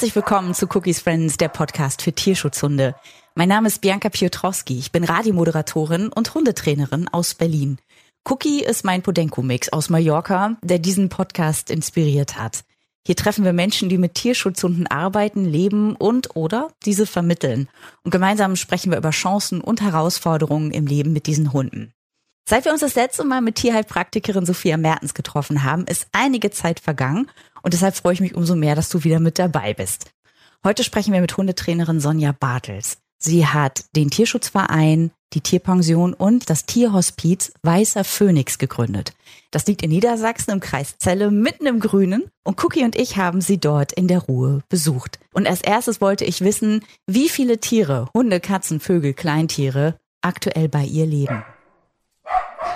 Herzlich willkommen zu Cookies Friends, der Podcast für Tierschutzhunde. Mein Name ist Bianca Piotrowski. Ich bin Radiomoderatorin und Hundetrainerin aus Berlin. Cookie ist mein Podenco-Mix aus Mallorca, der diesen Podcast inspiriert hat. Hier treffen wir Menschen, die mit Tierschutzhunden arbeiten, leben und oder diese vermitteln. Und gemeinsam sprechen wir über Chancen und Herausforderungen im Leben mit diesen Hunden. Seit wir uns das letzte Mal mit Tierheilpraktikerin Sophia Mertens getroffen haben, ist einige Zeit vergangen und deshalb freue ich mich umso mehr, dass du wieder mit dabei bist. Heute sprechen wir mit Hundetrainerin Sonja Bartels. Sie hat den Tierschutzverein, die Tierpension und das Tierhospiz Weißer Phönix gegründet. Das liegt in Niedersachsen im Kreis Celle, mitten im Grünen. Und Cookie und ich haben sie dort in der Ruhe besucht. Und als erstes wollte ich wissen, wie viele Tiere, Hunde, Katzen, Vögel, Kleintiere, aktuell bei ihr leben.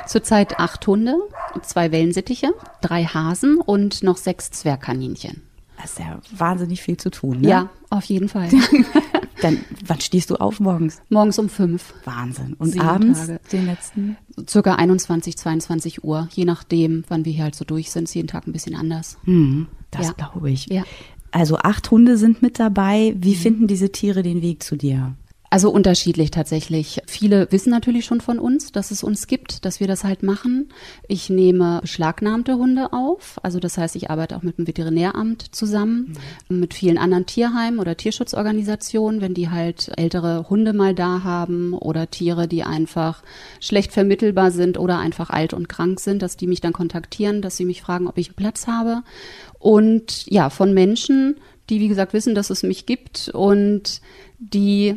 Zurzeit acht Hunde, zwei Wellensittiche, drei Hasen und noch sechs Zwergkaninchen. Das ist ja wahnsinnig viel zu tun, ne? Ja, auf jeden Fall. Dann, wann stehst du auf morgens? Morgens um fünf. Wahnsinn. Und Sieben abends Tage. den letzten? Circa 21, 22 Uhr, je nachdem, wann wir hier halt so durch sind. Ist jeden Tag ein bisschen anders. Hm, das ja. glaube ich. Ja. Also acht Hunde sind mit dabei. Wie mhm. finden diese Tiere den Weg zu dir? Also unterschiedlich tatsächlich. Viele wissen natürlich schon von uns, dass es uns gibt, dass wir das halt machen. Ich nehme beschlagnahmte Hunde auf. Also das heißt, ich arbeite auch mit dem Veterinäramt zusammen, mhm. mit vielen anderen Tierheimen oder Tierschutzorganisationen, wenn die halt ältere Hunde mal da haben oder Tiere, die einfach schlecht vermittelbar sind oder einfach alt und krank sind, dass die mich dann kontaktieren, dass sie mich fragen, ob ich einen Platz habe. Und ja, von Menschen, die wie gesagt wissen, dass es mich gibt und die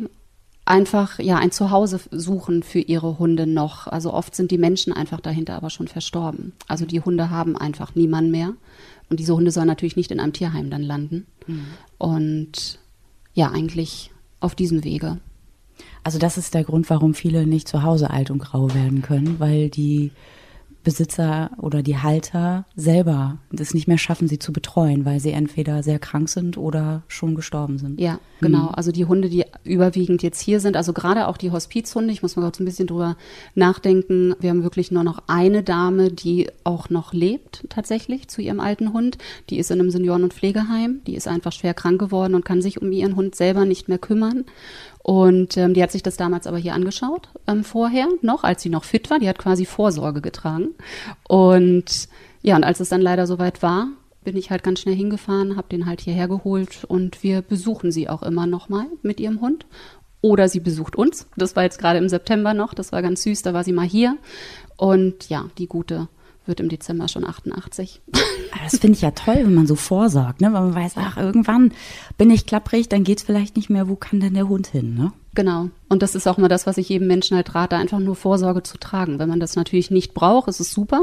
einfach ja ein Zuhause suchen für ihre Hunde noch. Also oft sind die Menschen einfach dahinter aber schon verstorben. Also die Hunde haben einfach niemanden mehr. Und diese Hunde sollen natürlich nicht in einem Tierheim dann landen. Mhm. Und ja, eigentlich auf diesem Wege. Also das ist der Grund, warum viele nicht zu Hause alt und grau werden können, weil die Besitzer oder die Halter selber es nicht mehr schaffen, sie zu betreuen, weil sie entweder sehr krank sind oder schon gestorben sind. Ja, genau. Hm. Also die Hunde, die überwiegend jetzt hier sind, also gerade auch die Hospizhunde, ich muss mal kurz ein bisschen drüber nachdenken. Wir haben wirklich nur noch eine Dame, die auch noch lebt tatsächlich zu ihrem alten Hund. Die ist in einem Senioren- und Pflegeheim. Die ist einfach schwer krank geworden und kann sich um ihren Hund selber nicht mehr kümmern. Und ähm, die hat sich das damals aber hier angeschaut, ähm, vorher noch, als sie noch fit war. Die hat quasi Vorsorge getragen. Und ja, und als es dann leider soweit war, bin ich halt ganz schnell hingefahren, habe den halt hierher geholt und wir besuchen sie auch immer noch mal mit ihrem Hund. Oder sie besucht uns. Das war jetzt gerade im September noch, das war ganz süß, da war sie mal hier. Und ja, die gute wird im Dezember schon 88. Das finde ich ja toll, wenn man so vorsorgt, ne? Wenn man weiß, ach, irgendwann bin ich klapprig, dann geht es vielleicht nicht mehr, wo kann denn der Hund hin, ne? Genau. Und das ist auch mal das, was ich jedem Menschen halt rate, einfach nur Vorsorge zu tragen. Wenn man das natürlich nicht braucht, ist es super,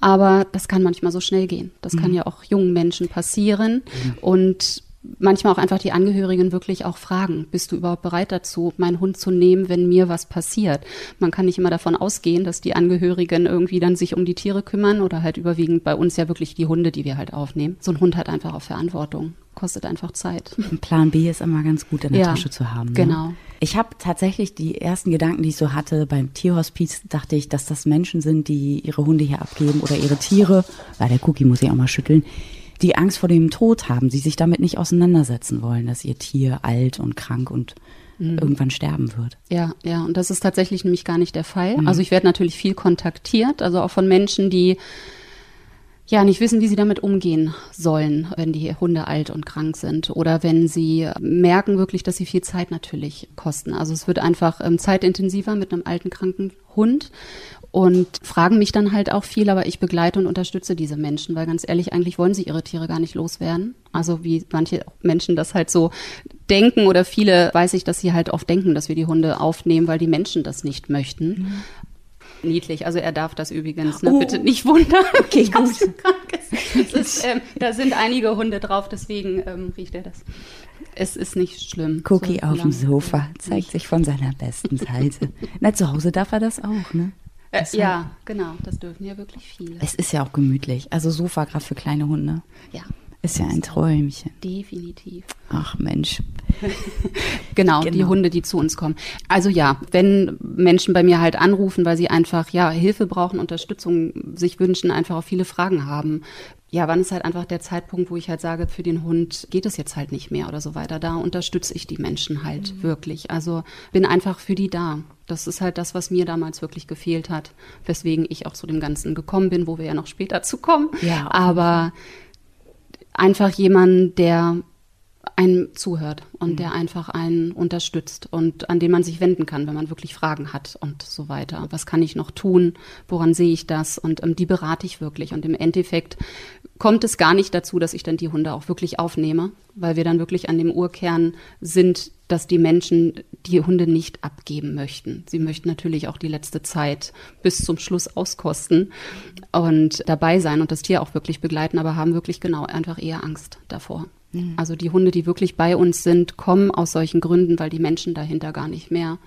aber das kann manchmal so schnell gehen. Das mhm. kann ja auch jungen Menschen passieren. Mhm. Und manchmal auch einfach die Angehörigen wirklich auch fragen, bist du überhaupt bereit dazu, meinen Hund zu nehmen, wenn mir was passiert? Man kann nicht immer davon ausgehen, dass die Angehörigen irgendwie dann sich um die Tiere kümmern oder halt überwiegend bei uns ja wirklich die Hunde, die wir halt aufnehmen. So ein Hund hat einfach auch Verantwortung, kostet einfach Zeit. Ein Plan B ist immer ganz gut in der ja, Tasche zu haben. Ne? Genau. Ich habe tatsächlich die ersten Gedanken, die ich so hatte beim Tierhospiz, dachte ich, dass das Menschen sind, die ihre Hunde hier abgeben oder ihre Tiere, weil der Cookie muss ich auch mal schütteln, die Angst vor dem Tod haben, die sich damit nicht auseinandersetzen wollen, dass ihr Tier alt und krank und mhm. irgendwann sterben wird. Ja, ja, und das ist tatsächlich nämlich gar nicht der Fall. Mhm. Also ich werde natürlich viel kontaktiert, also auch von Menschen, die ja nicht wissen, wie sie damit umgehen sollen, wenn die Hunde alt und krank sind oder wenn sie merken wirklich, dass sie viel Zeit natürlich kosten. Also es wird einfach ähm, zeitintensiver mit einem alten kranken Hund und fragen mich dann halt auch viel, aber ich begleite und unterstütze diese Menschen, weil ganz ehrlich, eigentlich wollen sie ihre Tiere gar nicht loswerden. Also wie manche Menschen das halt so denken oder viele weiß ich, dass sie halt oft denken, dass wir die Hunde aufnehmen, weil die Menschen das nicht möchten. Mhm. Niedlich, also er darf das übrigens, ne? Oh. bitte nicht wundern. Okay, gut. Ist, ähm, da sind einige Hunde drauf, deswegen ähm, riecht er das. Es ist nicht schlimm. Cookie so auf dem Sofa zeigt sich von seiner besten Seite. Na, zu Hause darf er das auch, ne? Äh, ja, genau, das dürfen ja wirklich viele. Es ist ja auch gemütlich. Also Sofa gerade für kleine Hunde. Ja. Ist ja ein Träumchen. Definitiv. Ach Mensch. genau, genau, die Hunde, die zu uns kommen. Also ja, wenn Menschen bei mir halt anrufen, weil sie einfach ja Hilfe brauchen, Unterstützung sich wünschen, einfach auch viele Fragen haben. Ja, wann ist halt einfach der Zeitpunkt, wo ich halt sage, für den Hund geht es jetzt halt nicht mehr oder so weiter. Da unterstütze ich die Menschen halt mhm. wirklich. Also bin einfach für die da. Das ist halt das, was mir damals wirklich gefehlt hat, weswegen ich auch zu dem Ganzen gekommen bin, wo wir ja noch später zu kommen. Ja. Aber einfach jemand, der einem zuhört und mhm. der einfach einen unterstützt und an den man sich wenden kann, wenn man wirklich Fragen hat und so weiter. Was kann ich noch tun? Woran sehe ich das? Und ähm, die berate ich wirklich. Und im Endeffekt kommt es gar nicht dazu, dass ich dann die Hunde auch wirklich aufnehme, weil wir dann wirklich an dem Urkern sind, dass die Menschen die Hunde nicht abgeben möchten. Sie möchten natürlich auch die letzte Zeit bis zum Schluss auskosten und dabei sein und das Tier auch wirklich begleiten, aber haben wirklich genau einfach eher Angst davor. Mhm. Also die Hunde, die wirklich bei uns sind, kommen aus solchen Gründen, weil die Menschen dahinter gar nicht mehr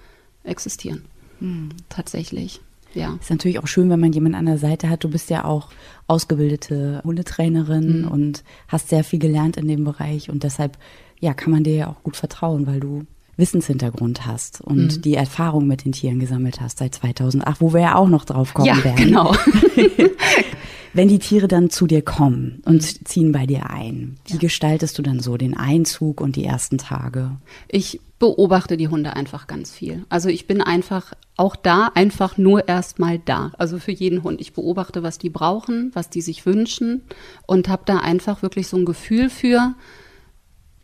existieren. Mhm. Tatsächlich. Ja. Ist natürlich auch schön, wenn man jemanden an der Seite hat. Du bist ja auch ausgebildete Hundetrainerin mhm. und hast sehr viel gelernt in dem Bereich und deshalb ja, kann man dir ja auch gut vertrauen, weil du Wissenshintergrund hast und mhm. die Erfahrung mit den Tieren gesammelt hast seit 2008, wo wir ja auch noch drauf kommen ja, werden. Genau. Wenn die Tiere dann zu dir kommen und ziehen bei dir ein, wie ja. gestaltest du dann so den Einzug und die ersten Tage? Ich beobachte die Hunde einfach ganz viel. Also ich bin einfach auch da einfach nur erstmal da. Also für jeden Hund. Ich beobachte, was die brauchen, was die sich wünschen und habe da einfach wirklich so ein Gefühl für,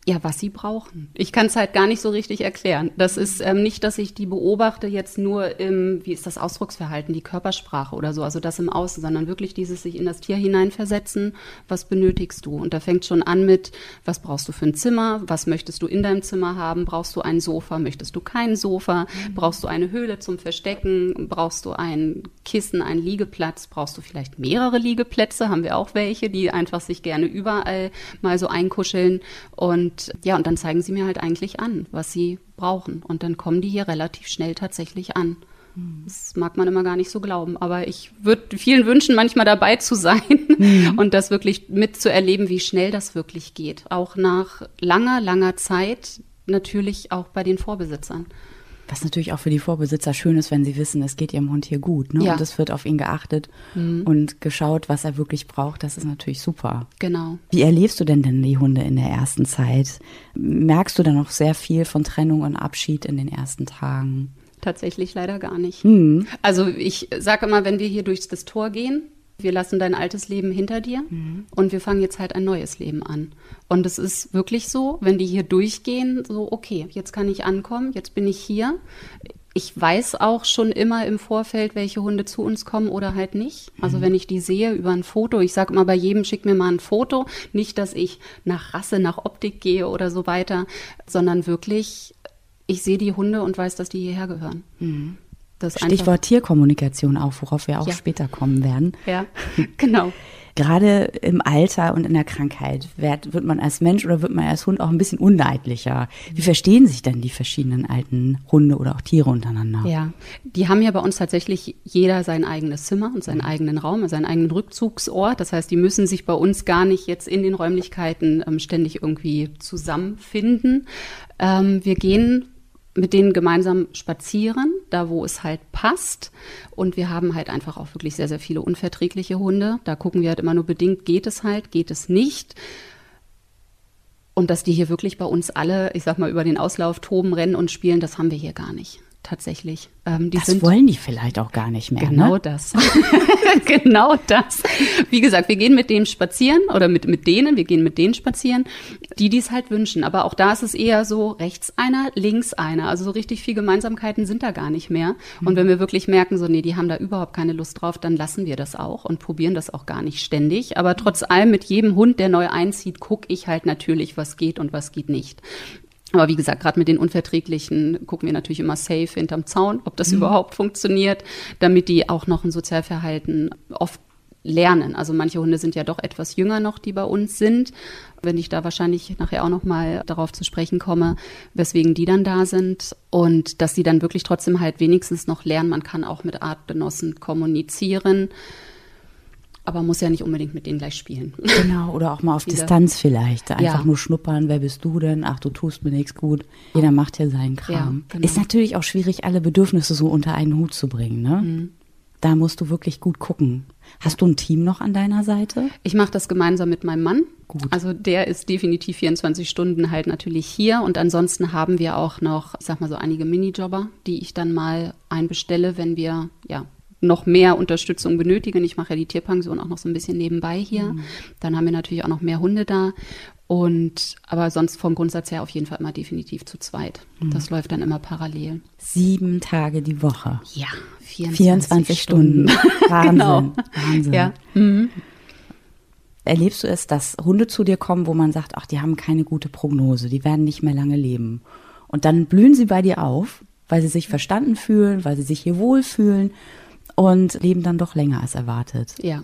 ja, was sie brauchen. Ich kann es halt gar nicht so richtig erklären. Das ist ähm, nicht, dass ich die beobachte jetzt nur im, wie ist das Ausdrucksverhalten, die Körpersprache oder so, also das im Außen, sondern wirklich dieses sich in das Tier hineinversetzen, was benötigst du? Und da fängt schon an mit, was brauchst du für ein Zimmer? Was möchtest du in deinem Zimmer haben? Brauchst du ein Sofa? Möchtest du kein Sofa? Mhm. Brauchst du eine Höhle zum Verstecken? Brauchst du ein Kissen, einen Liegeplatz? Brauchst du vielleicht mehrere Liegeplätze? Haben wir auch welche, die einfach sich gerne überall mal so einkuscheln und ja, und dann zeigen sie mir halt eigentlich an, was sie brauchen. Und dann kommen die hier relativ schnell tatsächlich an. Hm. Das mag man immer gar nicht so glauben, aber ich würde vielen wünschen, manchmal dabei zu sein mhm. und das wirklich mitzuerleben, wie schnell das wirklich geht. Auch nach langer, langer Zeit natürlich auch bei den Vorbesitzern. Was natürlich auch für die Vorbesitzer schön ist, wenn sie wissen, es geht ihrem Hund hier gut. Ne? Ja. Und es wird auf ihn geachtet mhm. und geschaut, was er wirklich braucht. Das ist natürlich super. Genau. Wie erlebst du denn denn die Hunde in der ersten Zeit? Merkst du da noch sehr viel von Trennung und Abschied in den ersten Tagen? Tatsächlich leider gar nicht. Mhm. Also ich sage immer, wenn wir hier durchs das Tor gehen, wir lassen dein altes Leben hinter dir mhm. und wir fangen jetzt halt ein neues Leben an. Und es ist wirklich so, wenn die hier durchgehen, so, okay, jetzt kann ich ankommen, jetzt bin ich hier. Ich weiß auch schon immer im Vorfeld, welche Hunde zu uns kommen oder halt nicht. Also mhm. wenn ich die sehe über ein Foto, ich sage immer bei jedem, schick mir mal ein Foto. Nicht, dass ich nach Rasse, nach Optik gehe oder so weiter, sondern wirklich, ich sehe die Hunde und weiß, dass die hierher gehören. Mhm. Das Stichwort Tierkommunikation auch, worauf wir auch ja. später kommen werden. Ja, genau. Gerade im Alter und in der Krankheit wird, wird man als Mensch oder wird man als Hund auch ein bisschen unleidlicher. Wie verstehen sich denn die verschiedenen alten Hunde oder auch Tiere untereinander? Ja, die haben ja bei uns tatsächlich jeder sein eigenes Zimmer und seinen eigenen Raum, seinen eigenen Rückzugsort. Das heißt, die müssen sich bei uns gar nicht jetzt in den Räumlichkeiten ähm, ständig irgendwie zusammenfinden. Ähm, wir gehen mit denen gemeinsam spazieren, da wo es halt passt. Und wir haben halt einfach auch wirklich sehr, sehr viele unverträgliche Hunde. Da gucken wir halt immer nur bedingt, geht es halt, geht es nicht. Und dass die hier wirklich bei uns alle, ich sag mal, über den Auslauf toben, rennen und spielen, das haben wir hier gar nicht tatsächlich. Ähm, das sind, wollen die vielleicht auch gar nicht mehr. Genau ne? das. genau das. Wie gesagt, wir gehen mit denen spazieren oder mit, mit denen, wir gehen mit denen spazieren, die dies halt wünschen. Aber auch da ist es eher so rechts einer, links einer. Also so richtig viel Gemeinsamkeiten sind da gar nicht mehr. Und wenn wir wirklich merken, so, nee, die haben da überhaupt keine Lust drauf, dann lassen wir das auch und probieren das auch gar nicht ständig. Aber trotz allem mit jedem Hund, der neu einzieht, gucke ich halt natürlich, was geht und was geht nicht. Aber wie gesagt, gerade mit den Unverträglichen gucken wir natürlich immer safe hinterm Zaun, ob das mhm. überhaupt funktioniert, damit die auch noch ein Sozialverhalten oft lernen. Also manche Hunde sind ja doch etwas jünger noch, die bei uns sind. Wenn ich da wahrscheinlich nachher auch noch mal darauf zu sprechen komme, weswegen die dann da sind und dass sie dann wirklich trotzdem halt wenigstens noch lernen, man kann auch mit Artgenossen kommunizieren. Aber muss ja nicht unbedingt mit denen gleich spielen. Genau, oder auch mal auf Wieder. Distanz vielleicht. Einfach Ja. nur schnuppern, wer bist du denn? Ach, du tust mir nichts gut. Jeder macht ja seinen Kram. Ja, genau. Ist natürlich auch schwierig, alle Bedürfnisse so unter einen Hut zu bringen, ne? Mhm. Da musst du wirklich gut gucken. Hast du ein Team noch an deiner Seite? Ich mache das gemeinsam mit meinem Mann. Gut. Also der ist definitiv 24 Stunden halt natürlich hier und ansonsten haben wir auch noch, ich sag mal so einige Minijobber, die ich dann mal einbestelle, wenn wir ja noch mehr Unterstützung benötigen. Ich mache ja die Tierpension auch noch so ein bisschen nebenbei hier. Dann haben wir natürlich auch noch mehr Hunde da. Und aber sonst vom Grundsatz her auf jeden Fall immer definitiv zu zweit. Das läuft dann immer parallel. Sieben Tage die Woche. Ja, 24, 24 Stunden. Wahnsinn. genau. Wahnsinn. Ja. Erlebst du es, dass Hunde zu dir kommen, wo man sagt, ach, die haben keine gute Prognose, die werden nicht mehr lange leben. Und dann blühen sie bei dir auf, weil sie sich verstanden fühlen, weil sie sich hier wohlfühlen und leben dann doch länger als erwartet. Ja.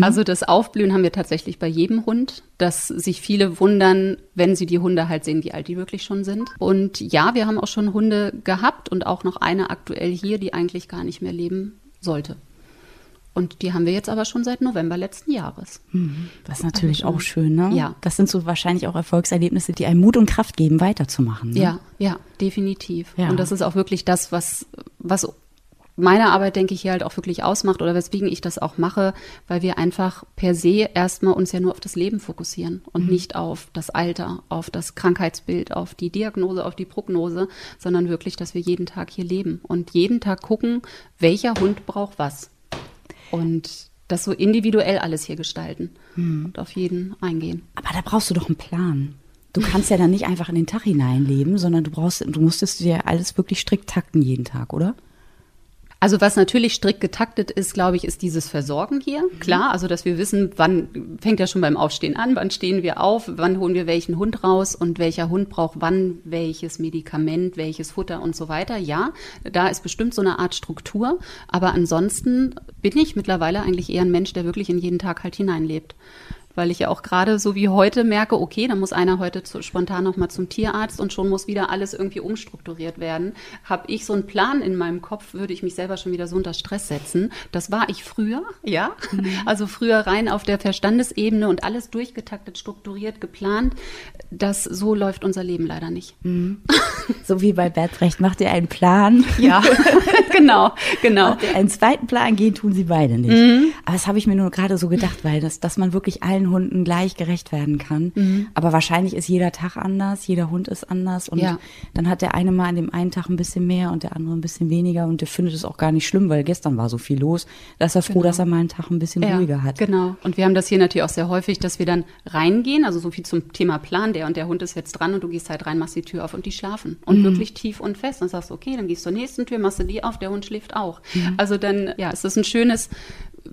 Also das Aufblühen haben wir tatsächlich bei jedem Hund, dass sich viele wundern, wenn sie die Hunde halt sehen, wie alt die wirklich schon sind. Und ja, wir haben auch schon Hunde gehabt und auch noch eine aktuell hier, die eigentlich gar nicht mehr leben sollte. Und die haben wir jetzt aber schon seit November letzten Jahres. Das ist natürlich Also, auch schön, ne? ja. Das sind so wahrscheinlich auch Erfolgserlebnisse, die einem Mut und Kraft geben, weiterzumachen. Ne? Ja, ja, definitiv. Ja. Und das ist auch wirklich das, was, was meine Arbeit, denke ich, hier halt auch wirklich ausmacht oder weswegen ich das auch mache, weil wir einfach per se erstmal uns ja nur auf das Leben fokussieren und nicht auf das Alter, auf das Krankheitsbild, auf die Diagnose, auf die Prognose, sondern wirklich, dass wir jeden Tag hier leben und jeden Tag gucken, welcher Hund braucht was. Und das so individuell alles hier gestalten und auf jeden eingehen. Aber da brauchst du doch einen Plan. Du kannst ja dann nicht einfach in den Tag hineinleben, sondern du brauchst, du musstest dir alles wirklich strikt takten jeden Tag, oder? Also was natürlich strikt getaktet ist, glaube ich, ist dieses Versorgen hier. Klar, also dass wir wissen, wann fängt ja schon beim Aufstehen an, wann stehen wir auf, wann holen wir welchen Hund raus und welcher Hund braucht wann welches Medikament, welches Futter und so weiter. Ja, da ist bestimmt so eine Art Struktur. Aber ansonsten bin ich mittlerweile eigentlich eher ein Mensch, der wirklich in jeden Tag halt hineinlebt. Weil ich ja auch gerade so wie heute merke, okay, da muss einer heute zu, spontan nochmal zum Tierarzt und schon muss wieder alles irgendwie umstrukturiert werden. Habe ich so einen Plan in meinem Kopf, würde ich mich selber schon wieder so unter Stress setzen. Das war ich früher, ja. Also früher rein auf der Verstandesebene und alles durchgetaktet, strukturiert, geplant. Das so läuft unser Leben leider nicht. So wie bei Bertrecht, macht ihr einen Plan? Ja, genau, genau. Macht ihr einen zweiten Plan, gehen tun sie beide nicht. Aber das habe ich mir nur gerade so gedacht, weil das, dass man wirklich allen Hunden gleich gerecht werden kann. Aber wahrscheinlich ist jeder Tag anders, jeder Hund ist anders und Ja. dann hat der eine mal an dem einen Tag ein bisschen mehr und der andere ein bisschen weniger und der findet es auch gar nicht schlimm, weil gestern war so viel los. Da ist er froh, dass er mal einen Tag ein bisschen ruhiger hat. Genau. Und wir haben das hier natürlich auch sehr häufig, dass wir dann reingehen, also so viel zum Thema Plan, der und der Hund ist jetzt dran und du gehst halt rein, machst die Tür auf und die schlafen. Und Mhm. wirklich tief und fest. Dann sagst du, okay, dann gehst du zur nächsten Tür, machst du die auf, der Hund schläft auch. Mhm. Also dann, ja, ist das ein schönes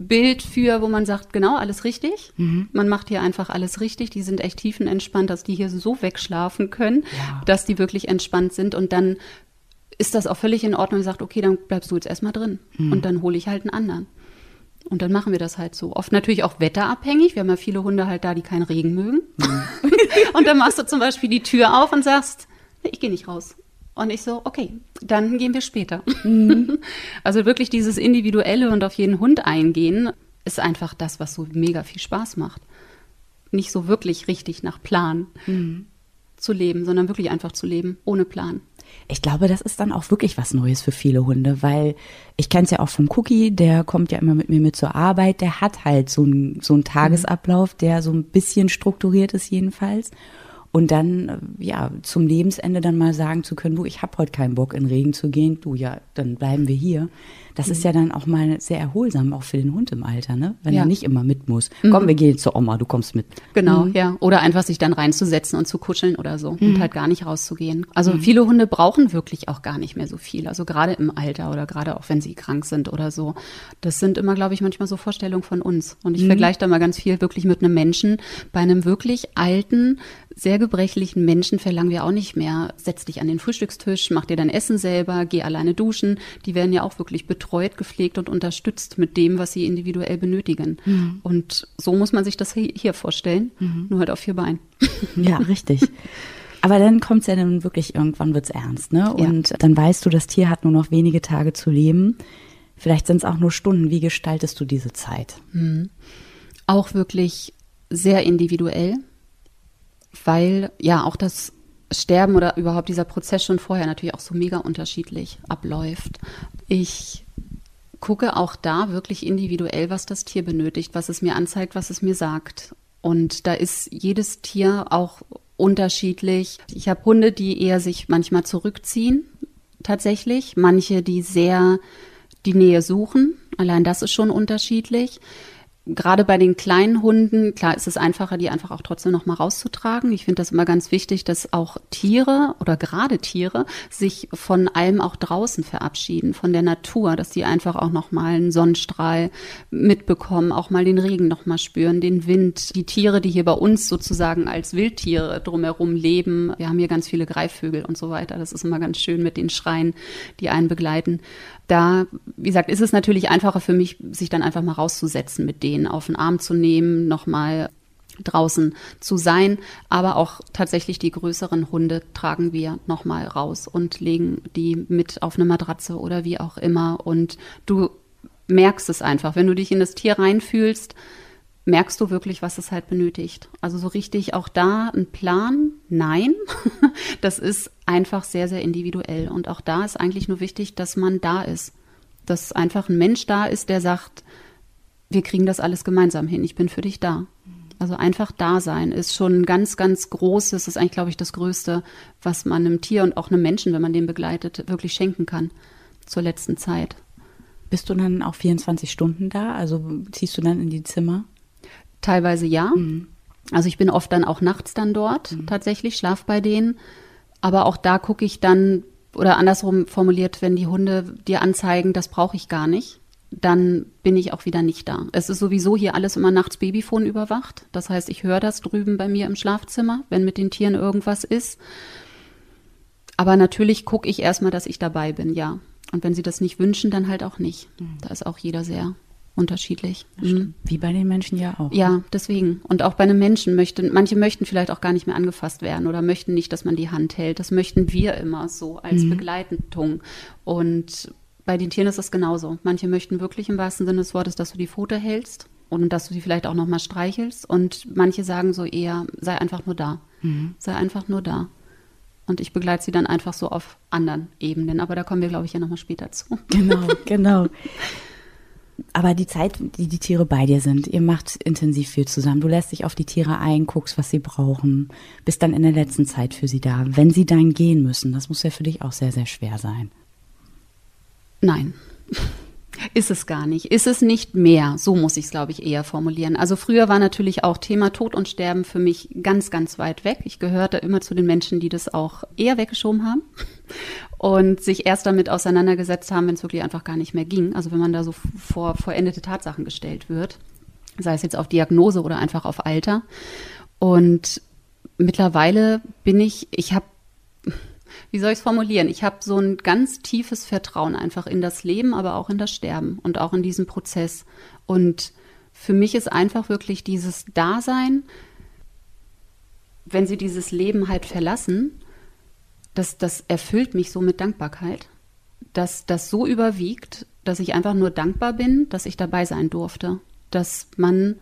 Bild für, wo man sagt, genau, alles richtig. Mhm. Man macht hier einfach alles richtig. Die sind echt tiefenentspannt, dass die hier so wegschlafen können, Ja. dass die wirklich entspannt sind und dann ist das auch völlig in Ordnung und sagt, okay, dann bleibst du jetzt erstmal drin. Mhm. Und dann hole ich halt einen anderen. Und dann machen wir das halt so. Oft natürlich auch wetterabhängig. Wir haben ja viele Hunde halt da, die keinen Regen mögen. und dann machst du zum Beispiel die Tür auf und sagst, ich gehe nicht raus. Und ich so, okay, dann gehen wir später. also wirklich dieses Individuelle und auf jeden Hund eingehen, ist einfach das, was so mega viel Spaß macht. Nicht so wirklich richtig nach Plan zu leben, sondern wirklich einfach zu leben, ohne Plan. Ich glaube, das ist dann auch wirklich was Neues für viele Hunde, weil ich kenne es ja auch vom Cookie, der kommt ja immer mit mir mit zur Arbeit, der hat halt so einen so einen Tagesablauf, der so ein bisschen strukturiert ist jedenfalls. Und dann, äh, ja, zum Lebensende dann mal sagen zu können, du, ich habe heute keinen Bock in Regen zu gehen, du, ja, dann bleiben wir hier. Das ist ja dann auch mal sehr erholsam, auch für den Hund im Alter, ne? Wenn Ja. er nicht immer mit muss. Komm, wir gehen zur Oma, du kommst mit. Genau, ja. Oder einfach sich dann reinzusetzen und zu kuscheln oder so und halt gar nicht rauszugehen. Also viele Hunde brauchen wirklich auch gar nicht mehr so viel. Also gerade im Alter oder gerade auch wenn sie krank sind oder so. Das sind immer, glaube ich, manchmal so Vorstellungen von uns. Und ich vergleiche da mal ganz viel wirklich mit einem Menschen. Bei einem wirklich alten, sehr gebrechlichen Menschen verlangen wir auch nicht mehr, setz dich an den Frühstückstisch, mach dir dein Essen selber, geh alleine duschen. Die werden ja auch wirklich betreut, gepflegt und unterstützt mit dem, was sie individuell benötigen. Und so muss man sich das hi- hier vorstellen, nur halt auf vier Beinen. Ja, richtig. Aber dann kommt's ja dann wirklich, irgendwann wird's ernst, ne? Ja. Und dann weißt du, das Tier hat nur noch wenige Tage zu leben. Vielleicht sind es auch nur Stunden. Wie gestaltest du diese Zeit? Auch wirklich sehr individuell, weil ja auch das Sterben oder überhaupt dieser Prozess schon vorher natürlich auch so mega unterschiedlich abläuft. Ich gucke auch da wirklich individuell, was das Tier benötigt, was es mir anzeigt, was es mir sagt. Und da ist jedes Tier auch unterschiedlich. Ich habe Hunde, die eher sich manchmal zurückziehen, tatsächlich. Manche, die sehr die Nähe suchen. Allein das ist schon unterschiedlich gerade bei den kleinen Hunden, klar ist es einfacher, die einfach auch trotzdem noch mal rauszutragen. Ich finde das immer ganz wichtig, dass auch Tiere oder gerade Tiere sich von allem auch draußen verabschieden, von der Natur, dass die einfach auch noch mal einen Sonnenstrahl mitbekommen, auch mal den Regen noch mal spüren, den Wind. Die Tiere, die hier bei uns sozusagen als Wildtiere drumherum leben. Wir haben hier ganz viele Greifvögel und so weiter. Das ist immer ganz schön mit den Schreien, die einen begleiten da, wie gesagt, ist es natürlich einfacher für mich, sich dann einfach mal rauszusetzen mit denen, auf den Arm zu nehmen, nochmal draußen zu sein. Aber auch tatsächlich die größeren Hunde tragen wir nochmal raus und legen die mit auf eine Matratze oder wie auch immer. Und du merkst es einfach, wenn du dich in das Tier reinfühlst, merkst du wirklich, was es halt benötigt. Also so richtig auch da ein Plan? Nein. Das ist einfach sehr, sehr individuell. Und auch da ist eigentlich nur wichtig, dass man da ist. Dass einfach ein Mensch da ist, der sagt, wir kriegen das alles gemeinsam hin. Ich bin für dich da. Also einfach da sein ist schon ein ganz, ganz großes, ist eigentlich, glaube ich, das Größte, was man einem Tier und auch einem Menschen, wenn man den begleitet, wirklich schenken kann zur letzten Zeit. Bist du dann auch 24 Stunden da? Also ziehst du dann in die Zimmer? Teilweise ja. Mhm. Also ich bin oft dann auch nachts dann dort, mhm. tatsächlich, schlaf bei denen. Aber auch da gucke ich dann, oder andersrum formuliert, wenn die Hunde dir anzeigen, das brauche ich gar nicht, dann bin ich auch wieder nicht da. Es ist sowieso hier alles immer nachts Babyphone überwacht. Das heißt, ich höre das drüben bei mir im Schlafzimmer, wenn mit den Tieren irgendwas ist. Aber natürlich gucke ich erstmal, dass ich dabei bin, ja. Und wenn sie das nicht wünschen, dann halt auch nicht. Mhm. Da ist auch jeder sehr unterschiedlich. Mhm. Wie bei den Menschen ja auch. Ja, ne? deswegen. Und auch bei einem Menschen möchten, manche möchten vielleicht auch gar nicht mehr angefasst werden oder möchten nicht, dass man die Hand hält. Das möchten wir immer so als mhm. Begleitung. Und bei den Tieren ist das genauso. Manche möchten wirklich im wahrsten Sinne des Wortes, dass du die Pfote hältst und dass du sie vielleicht auch nochmal streichelst. Und manche sagen so eher, sei einfach nur da. Mhm. Sei einfach nur da. Und ich begleite sie dann einfach so auf anderen Ebenen. Aber da kommen wir, glaube ich, ja nochmal später zu. Genau, genau. Aber die Zeit, die die Tiere bei dir sind, ihr macht intensiv viel zusammen. Du lässt dich auf die Tiere ein, guckst, was sie brauchen, bist dann in der letzten Zeit für sie da. Wenn sie dann gehen müssen, das muss ja für dich auch sehr, sehr schwer sein. Nein. Ist es gar nicht. Ist es nicht mehr. So muss ich es, glaube ich, eher formulieren. Also früher war natürlich auch Thema Tod und Sterben für mich ganz, ganz weit weg. Ich gehörte immer zu den Menschen, die das auch eher weggeschoben haben und sich erst damit auseinandergesetzt haben, wenn es wirklich einfach gar nicht mehr ging. Also wenn man da so vor vollendete Tatsachen gestellt wird, sei es jetzt auf Diagnose oder einfach auf Alter. Und mittlerweile bin ich, ich habe, wie soll ich es formulieren? Ich habe so ein ganz tiefes Vertrauen einfach in das Leben, aber auch in das Sterben und auch in diesen Prozess. Und für mich ist einfach wirklich dieses Dasein, wenn sie dieses Leben halt verlassen, das, das erfüllt mich so mit Dankbarkeit, dass das so überwiegt, dass ich einfach nur dankbar bin, dass ich dabei sein durfte, dass man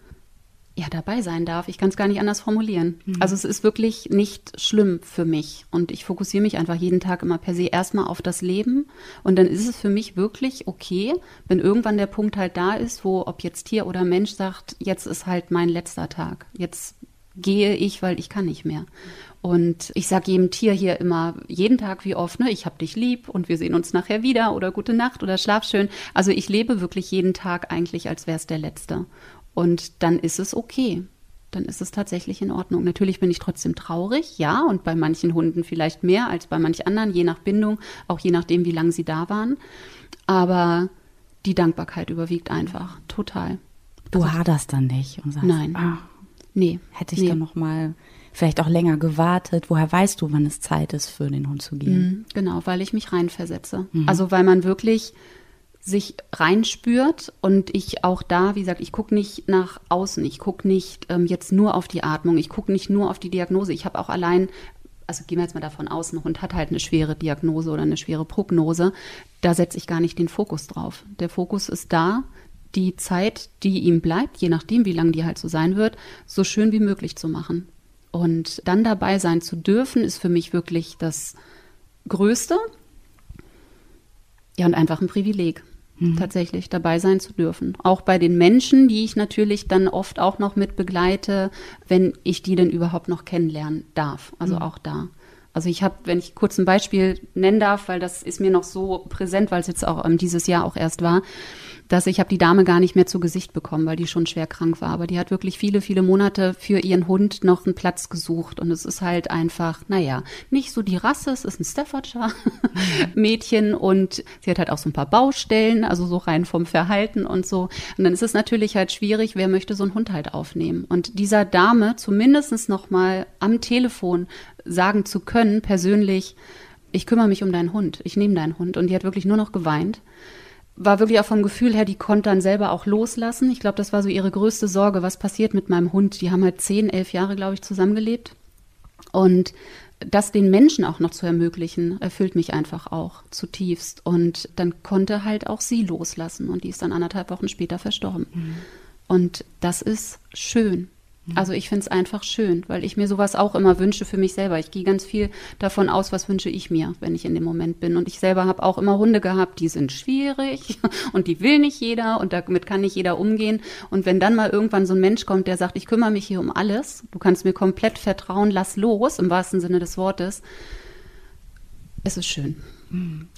ja dabei sein darf. Ich kann es gar nicht anders formulieren. Mhm. Also es ist wirklich nicht schlimm für mich und ich fokussiere mich einfach jeden Tag immer per se erstmal auf das Leben und dann ist es für mich wirklich okay, wenn irgendwann der Punkt halt da ist, wo ob jetzt Tier oder Mensch sagt, jetzt ist halt mein letzter Tag. Jetzt gehe ich, weil ich kann nicht mehr. Und ich sage jedem Tier hier immer jeden Tag wie oft, ne, ich hab dich lieb und wir sehen uns nachher wieder oder gute Nacht oder schlaf schön. Also ich lebe wirklich jeden Tag eigentlich, als wäre es der letzte. Und dann ist es okay. Dann ist es tatsächlich in Ordnung. Natürlich bin ich trotzdem traurig, ja, und bei manchen Hunden vielleicht mehr als bei manch anderen, je nach Bindung, auch je nachdem, wie lange sie da waren. Aber die Dankbarkeit überwiegt einfach total. Du also, haderst dann nicht und sagst, nein, ah, nee, hätte ich nee. dann noch mal vielleicht auch länger gewartet? Woher weißt du, wann es Zeit ist, für den Hund zu gehen? Mhm, genau, weil ich mich reinversetze. Mhm. Also weil man wirklich sich reinspürt und ich auch da, wie gesagt, ich gucke nicht nach außen, ich gucke nicht ähm, jetzt nur auf die Atmung, ich gucke nicht nur auf die Diagnose. Ich habe auch allein, also gehen wir jetzt mal davon aus, ein Hund hat halt eine schwere Diagnose oder eine schwere Prognose, da setze ich gar nicht den Fokus drauf. Der Fokus ist da, die Zeit, die ihm bleibt, je nachdem, wie lang die halt so sein wird, so schön wie möglich zu machen. Und dann dabei sein zu dürfen, ist für mich wirklich das Größte. Ja, und einfach ein Privileg, mhm. tatsächlich dabei sein zu dürfen. Auch bei den Menschen, die ich natürlich dann oft auch noch mit begleite, wenn ich die denn überhaupt noch kennenlernen darf. Also mhm. auch da. Also ich habe, wenn ich kurz ein Beispiel nennen darf, weil das ist mir noch so präsent, weil es jetzt auch ähm, dieses Jahr auch erst war dass ich habe die Dame gar nicht mehr zu Gesicht bekommen, weil die schon schwer krank war. Aber die hat wirklich viele, viele Monate für ihren Hund noch einen Platz gesucht. Und es ist halt einfach, naja, nicht so die Rasse, es ist ein Staffordshire Mädchen und sie hat halt auch so ein paar Baustellen, also so rein vom Verhalten und so. Und dann ist es natürlich halt schwierig, wer möchte so einen Hund halt aufnehmen. Und dieser Dame zumindest noch mal am Telefon sagen zu können, persönlich, ich kümmere mich um deinen Hund, ich nehme deinen Hund. Und die hat wirklich nur noch geweint war wirklich auch vom Gefühl her, die konnte dann selber auch loslassen. Ich glaube, das war so ihre größte Sorge, was passiert mit meinem Hund. Die haben halt zehn, elf Jahre, glaube ich, zusammengelebt. Und das den Menschen auch noch zu ermöglichen, erfüllt mich einfach auch zutiefst. Und dann konnte halt auch sie loslassen. Und die ist dann anderthalb Wochen später verstorben. Mhm. Und das ist schön. Mhm. Also ich finde es einfach schön, weil ich mir sowas auch immer wünsche für mich selber. Ich gehe ganz viel davon aus, was wünsche ich mir, wenn ich in dem Moment bin. Und ich selber habe auch immer Hunde gehabt, die sind schwierig und die will nicht jeder und damit kann nicht jeder umgehen. Und wenn dann mal irgendwann so ein Mensch kommt, der sagt, ich kümmere mich hier um alles, du kannst mir komplett vertrauen, lass los, im wahrsten Sinne des Wortes, es ist schön.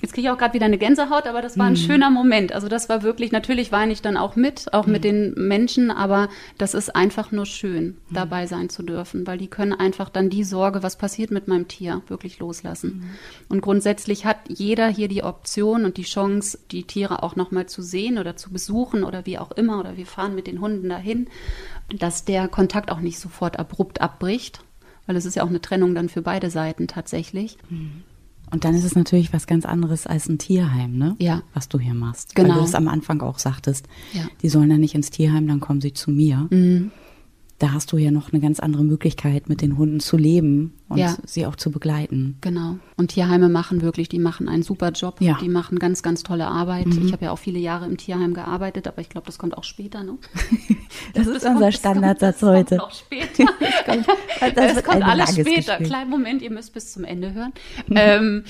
Jetzt kriege ich auch gerade wieder eine Gänsehaut, aber das war ein mhm. schöner Moment. Also das war wirklich, natürlich weine ich dann auch mit, auch mhm. mit den Menschen, aber das ist einfach nur schön, mhm. dabei sein zu dürfen, weil die können einfach dann die Sorge, was passiert mit meinem Tier, wirklich loslassen. Mhm. Und grundsätzlich hat jeder hier die Option und die Chance, die Tiere auch nochmal zu sehen oder zu besuchen oder wie auch immer, oder wir fahren mit den Hunden dahin, dass der Kontakt auch nicht sofort abrupt abbricht, weil es ist ja auch eine Trennung dann für beide Seiten tatsächlich. Mhm. Und dann ist es natürlich was ganz anderes als ein Tierheim, ne? Ja. Was du hier machst. Genau. Weil du es am Anfang auch sagtest. Ja. Die sollen dann nicht ins Tierheim, dann kommen sie zu mir. Mhm da hast du ja noch eine ganz andere Möglichkeit, mit den Hunden zu leben und ja. sie auch zu begleiten. Genau. Und Tierheime machen wirklich, die machen einen super Job. Ja. Die machen ganz, ganz tolle Arbeit. Mhm. Ich habe ja auch viele Jahre im Tierheim gearbeitet, aber ich glaube, das kommt auch später. Ne? das, das, ist unser kommt, Standardsatz heute. Das kommt noch später. das kommt, das das kommt alles später. Kleinen Moment, ihr müsst bis zum Ende hören. Mhm. Ähm,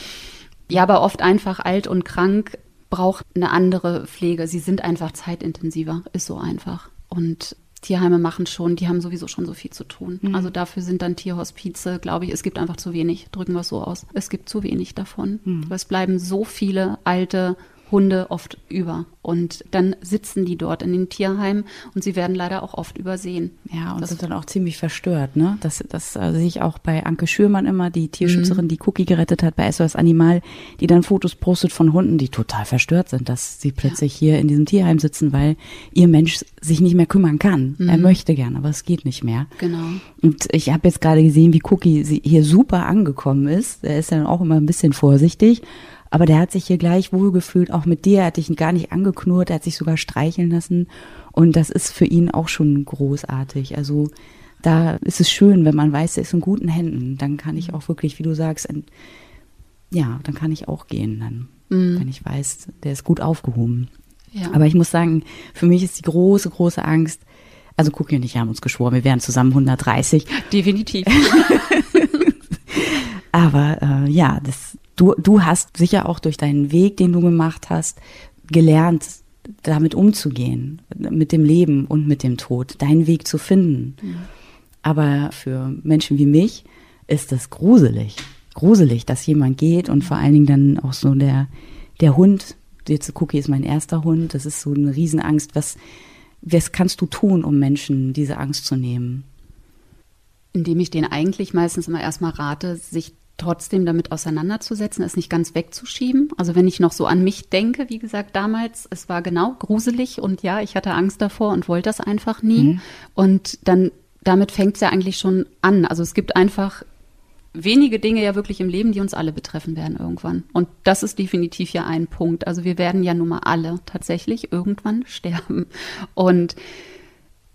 ja, aber oft einfach alt und krank braucht eine andere Pflege. Sie sind einfach zeitintensiver, ist so einfach. Und Tierheime machen schon, die haben sowieso schon so viel zu tun. Mhm. Also dafür sind dann Tierhospize, glaube ich, es gibt einfach zu wenig, drücken wir es so aus. Es gibt zu wenig davon. Mhm. Es bleiben so viele alte Hunde oft über. Und dann sitzen die dort in den Tierheimen und sie werden leider auch oft übersehen. Ja, und das sind dann auch ziemlich verstört, ne? Das, das also sehe ich auch bei Anke Schürmann immer, die Tierschützerin, mhm. die Cookie gerettet hat bei SOS Animal, die dann Fotos postet von Hunden, die total verstört sind, dass sie plötzlich ja. hier in diesem Tierheim sitzen, weil ihr Mensch sich nicht mehr kümmern kann. Mhm. Er möchte gern, aber es geht nicht mehr. Genau. Und ich habe jetzt gerade gesehen, wie Cookie hier super angekommen ist. Er ist dann auch immer ein bisschen vorsichtig. Aber der hat sich hier gleich wohlgefühlt, auch mit dir. Er hat dich gar nicht angeknurrt, er hat sich sogar streicheln lassen. Und das ist für ihn auch schon großartig. Also da ist es schön, wenn man weiß, er ist in guten Händen. Dann kann ich auch wirklich, wie du sagst, ja, dann kann ich auch gehen dann, mhm. wenn ich weiß, der ist gut aufgehoben. Ja. Aber ich muss sagen, für mich ist die große, große Angst, also Cookie und ich haben uns geschworen, wir wären zusammen 130. Definitiv. Aber äh, ja, das, du, du hast sicher auch durch deinen Weg, den du gemacht hast, gelernt, damit umzugehen, mit dem Leben und mit dem Tod, deinen Weg zu finden. Mhm. Aber für Menschen wie mich ist das gruselig. Gruselig, dass jemand geht und vor allen Dingen dann auch so der, der Hund, jetzt Cookie ist mein erster Hund, das ist so eine Riesenangst. Was, was kannst du tun, um Menschen diese Angst zu nehmen? Indem ich denen eigentlich meistens immer erstmal rate, sich trotzdem damit auseinanderzusetzen, es nicht ganz wegzuschieben. Also wenn ich noch so an mich denke, wie gesagt, damals, es war genau gruselig und ja, ich hatte Angst davor und wollte das einfach nie. Mhm. Und dann, damit fängt es ja eigentlich schon an. Also es gibt einfach wenige Dinge ja wirklich im Leben, die uns alle betreffen werden irgendwann. Und das ist definitiv ja ein Punkt. Also wir werden ja nun mal alle tatsächlich irgendwann sterben. Und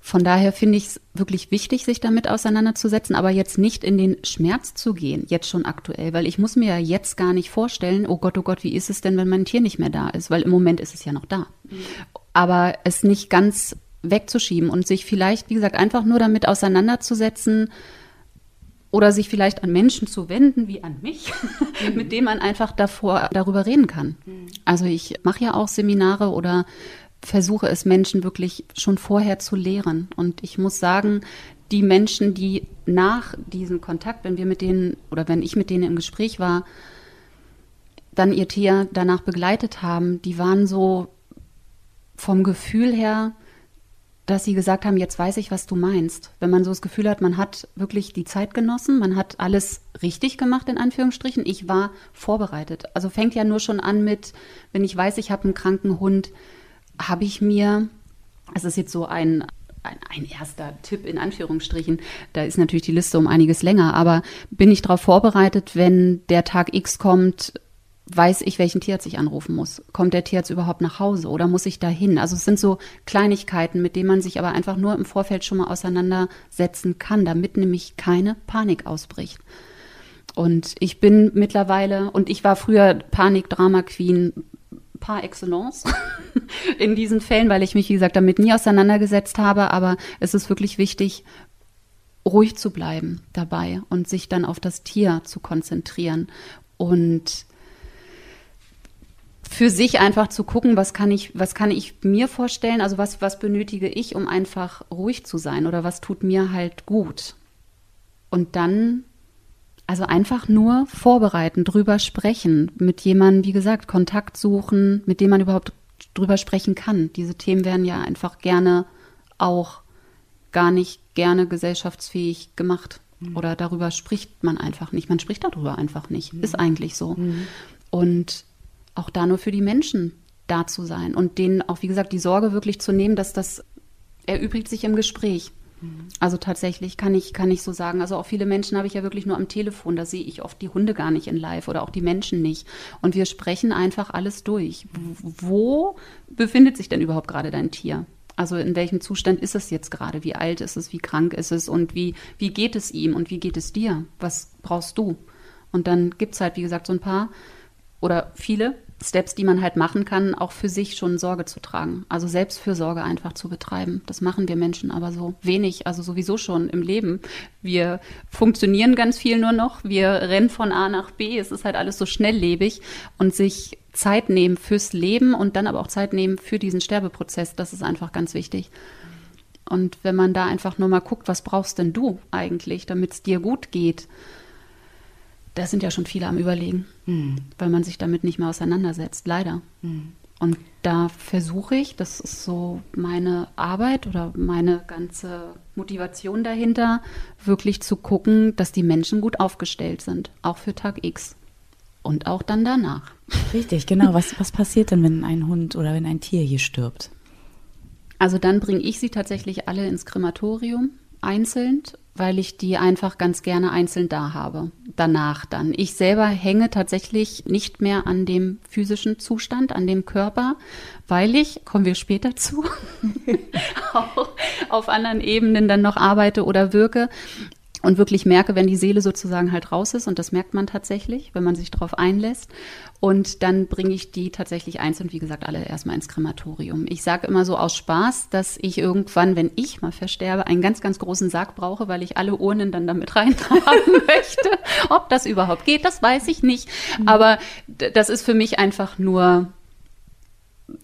von daher finde ich es wirklich wichtig, sich damit auseinanderzusetzen, aber jetzt nicht in den Schmerz zu gehen, jetzt schon aktuell, weil ich muss mir ja jetzt gar nicht vorstellen, oh Gott, oh Gott, wie ist es denn, wenn mein Tier nicht mehr da ist? Weil im Moment ist es ja noch da. Mhm. aber es nicht ganz wegzuschieben und sich vielleicht, wie gesagt, einfach nur damit auseinanderzusetzen oder sich vielleicht an Menschen zu wenden, wie an mich, mhm. mit denen man einfach davor darüber reden kann. Mhm. Also ich mache ja auch Seminare oder versuche es Menschen wirklich schon vorher zu lehren. Und ich muss sagen, die Menschen, die nach diesem Kontakt, wenn wir mit denen oder wenn ich mit denen im Gespräch war, dann ihr Tier danach begleitet haben, die waren so vom Gefühl her, dass sie gesagt haben, jetzt weiß ich, was du meinst. Wenn man so das Gefühl hat, man hat wirklich die Zeit genossen, man hat alles richtig gemacht, in Anführungsstrichen. Ich war vorbereitet. Also fängt ja nur schon an mit, wenn ich weiß, ich habe einen kranken Hund, habe ich mir, es ist jetzt so ein, ein, ein, erster Tipp in Anführungsstrichen, da ist natürlich die Liste um einiges länger, aber bin ich darauf vorbereitet, wenn der Tag X kommt, weiß ich, welchen Tierarzt ich anrufen muss. Kommt der Tierarzt überhaupt nach Hause oder muss ich dahin? Also es sind so Kleinigkeiten, mit denen man sich aber einfach nur im Vorfeld schon mal auseinandersetzen kann, damit nämlich keine Panik ausbricht. Und ich bin mittlerweile, und ich war früher Panik-Drama-Queen par excellence in diesen Fällen, weil ich mich, wie gesagt, damit nie auseinandergesetzt habe, aber es ist wirklich wichtig, ruhig zu bleiben dabei und sich dann auf das Tier zu konzentrieren und für sich einfach zu gucken, was kann ich, was kann ich mir vorstellen, also was, was benötige ich, um einfach ruhig zu sein? Oder was tut mir halt gut. Und dann, also einfach nur vorbereiten, drüber sprechen, mit jemandem, wie gesagt, Kontakt suchen, mit dem man überhaupt drüber sprechen kann. Diese Themen werden ja einfach gerne auch gar nicht gerne gesellschaftsfähig gemacht. Mhm. Oder darüber spricht man einfach nicht. Man spricht darüber einfach nicht. Mhm. Ist eigentlich so. Mhm. Und auch da nur für die Menschen da zu sein und denen auch, wie gesagt, die Sorge wirklich zu nehmen, dass das erübrigt sich im Gespräch. Also tatsächlich kann ich, kann ich so sagen. Also auch viele Menschen habe ich ja wirklich nur am Telefon. Da sehe ich oft die Hunde gar nicht in live oder auch die Menschen nicht. Und wir sprechen einfach alles durch. Wo befindet sich denn überhaupt gerade dein Tier? Also in welchem Zustand ist es jetzt gerade? Wie alt ist es? Wie krank ist es? Und wie, wie geht es ihm? Und wie geht es dir? Was brauchst du? Und dann gibt es halt, wie gesagt, so ein paar oder viele Steps, die man halt machen kann, auch für sich schon Sorge zu tragen. Also Selbstfürsorge einfach zu betreiben. Das machen wir Menschen aber so wenig, also sowieso schon im Leben. Wir funktionieren ganz viel nur noch. Wir rennen von A nach B. Es ist halt alles so schnelllebig und sich Zeit nehmen fürs Leben und dann aber auch Zeit nehmen für diesen Sterbeprozess. Das ist einfach ganz wichtig. Und wenn man da einfach nur mal guckt, was brauchst denn du eigentlich, damit es dir gut geht? da sind ja schon viele am Überlegen, mhm. weil man sich damit nicht mehr auseinandersetzt, leider. Mhm. Und da versuche ich, das ist so meine Arbeit oder meine ganze Motivation dahinter, wirklich zu gucken, dass die Menschen gut aufgestellt sind, auch für Tag X und auch dann danach. Richtig, genau. Was, was passiert denn, wenn ein Hund oder wenn ein Tier hier stirbt? Also dann bringe ich sie tatsächlich alle ins Krematorium einzeln weil ich die einfach ganz gerne einzeln da habe. Danach dann. Ich selber hänge tatsächlich nicht mehr an dem physischen Zustand, an dem Körper, weil ich, kommen wir später zu, auch auf anderen Ebenen dann noch arbeite oder wirke und wirklich merke, wenn die Seele sozusagen halt raus ist und das merkt man tatsächlich, wenn man sich darauf einlässt. Und dann bringe ich die tatsächlich einzeln, wie gesagt, alle erstmal ins Krematorium. Ich sage immer so aus Spaß, dass ich irgendwann, wenn ich mal versterbe, einen ganz, ganz großen Sarg brauche, weil ich alle Urnen dann damit reintragen möchte. Ob das überhaupt geht, das weiß ich nicht. Mhm. Aber das ist für mich einfach nur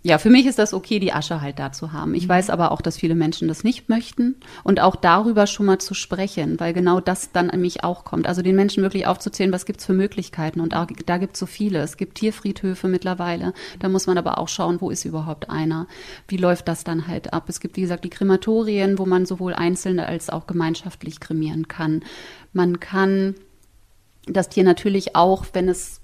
ja, für mich ist das okay, die Asche halt da zu haben. Ich mhm. weiß aber auch, dass viele Menschen das nicht möchten und auch darüber schon mal zu sprechen, weil genau das dann an mich auch kommt. Also den Menschen wirklich aufzuzählen, was gibt's für Möglichkeiten und auch, da gibt's so viele. Es gibt Tierfriedhöfe mittlerweile. Da muss man aber auch schauen, wo ist überhaupt einer? Wie läuft das dann halt ab? Es gibt, wie gesagt, die Krematorien, wo man sowohl einzelne als auch gemeinschaftlich kremieren kann. Man kann das Tier natürlich auch, wenn es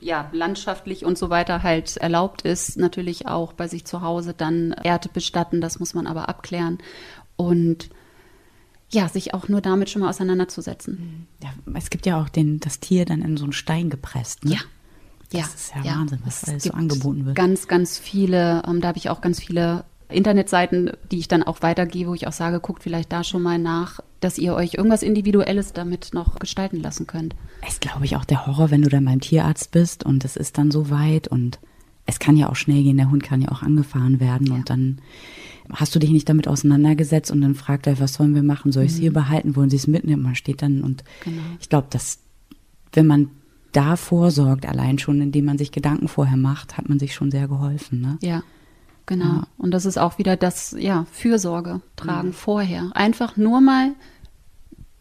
ja, landschaftlich und so weiter halt erlaubt ist, natürlich auch bei sich zu Hause dann Erde bestatten. Das muss man aber abklären. Und ja, sich auch nur damit schon mal auseinanderzusetzen. Ja, es gibt ja auch den, das Tier dann in so einen Stein gepresst. Ne? Ja. Das ja, ist ja, ja Wahnsinn, was alles so angeboten wird. Ganz, ganz viele, ähm, da habe ich auch ganz viele Internetseiten, die ich dann auch weitergebe, wo ich auch sage, guckt vielleicht da schon mal nach, dass ihr euch irgendwas Individuelles damit noch gestalten lassen könnt. Es glaube ich auch der Horror, wenn du dann beim Tierarzt bist und es ist dann so weit und es kann ja auch schnell gehen, der Hund kann ja auch angefahren werden ja. und dann hast du dich nicht damit auseinandergesetzt und dann fragt er, was sollen wir machen? Soll ich es mhm. hier behalten? Wollen sie es mitnehmen? Man steht dann und genau. ich glaube, dass wenn man da vorsorgt, allein schon, indem man sich Gedanken vorher macht, hat man sich schon sehr geholfen. Ne? Ja, genau. Ja. Und das ist auch wieder das, ja, Fürsorge tragen mhm. vorher. Einfach nur mal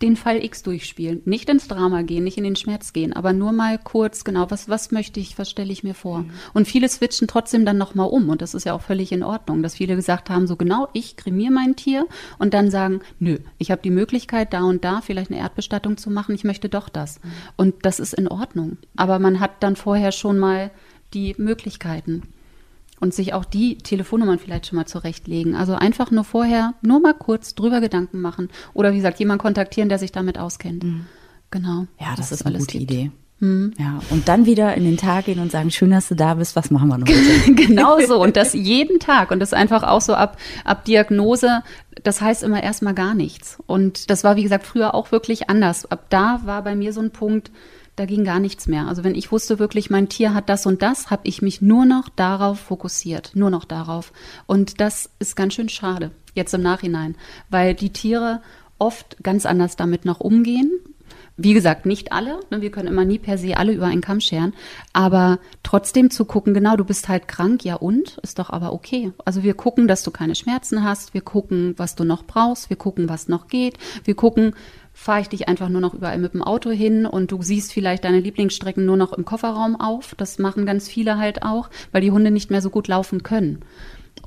den Fall X durchspielen. Nicht ins Drama gehen, nicht in den Schmerz gehen, aber nur mal kurz, genau, was, was möchte ich, was stelle ich mir vor? Mhm. Und viele switchen trotzdem dann nochmal um und das ist ja auch völlig in Ordnung, dass viele gesagt haben, so genau, ich kremiere mein Tier und dann sagen, nö, ich habe die Möglichkeit, da und da vielleicht eine Erdbestattung zu machen, ich möchte doch das. Mhm. Und das ist in Ordnung. Aber man hat dann vorher schon mal die Möglichkeiten und sich auch die Telefonnummern vielleicht schon mal zurechtlegen. Also einfach nur vorher nur mal kurz drüber Gedanken machen oder wie gesagt, jemanden kontaktieren, der sich damit auskennt. Mhm. Genau. Ja, das ist eine gute gibt. Idee. Mhm. Ja, und dann wieder in den Tag gehen und sagen, schön, dass du da bist, was machen wir noch? genau so und das jeden Tag und das einfach auch so ab, ab Diagnose, das heißt immer erstmal gar nichts. Und das war, wie gesagt, früher auch wirklich anders. Ab da war bei mir so ein Punkt, da ging gar nichts mehr. Also wenn ich wusste wirklich, mein Tier hat das und das, habe ich mich nur noch darauf fokussiert, nur noch darauf. Und das ist ganz schön schade, jetzt im Nachhinein, weil die Tiere oft ganz anders damit noch umgehen. Wie gesagt, nicht alle. Ne, wir können immer nie per se alle über einen Kamm scheren. Aber trotzdem zu gucken, genau, du bist halt krank, ja und? Ist doch aber okay. Also wir gucken, dass du keine Schmerzen hast. Wir gucken, was du noch brauchst. Wir gucken, was noch geht. Wir gucken, fahre ich dich einfach nur noch überall mit dem Auto hin und du siehst vielleicht deine Lieblingsstrecken nur noch im Kofferraum auf. Das machen ganz viele halt auch, weil die Hunde nicht mehr so gut laufen können.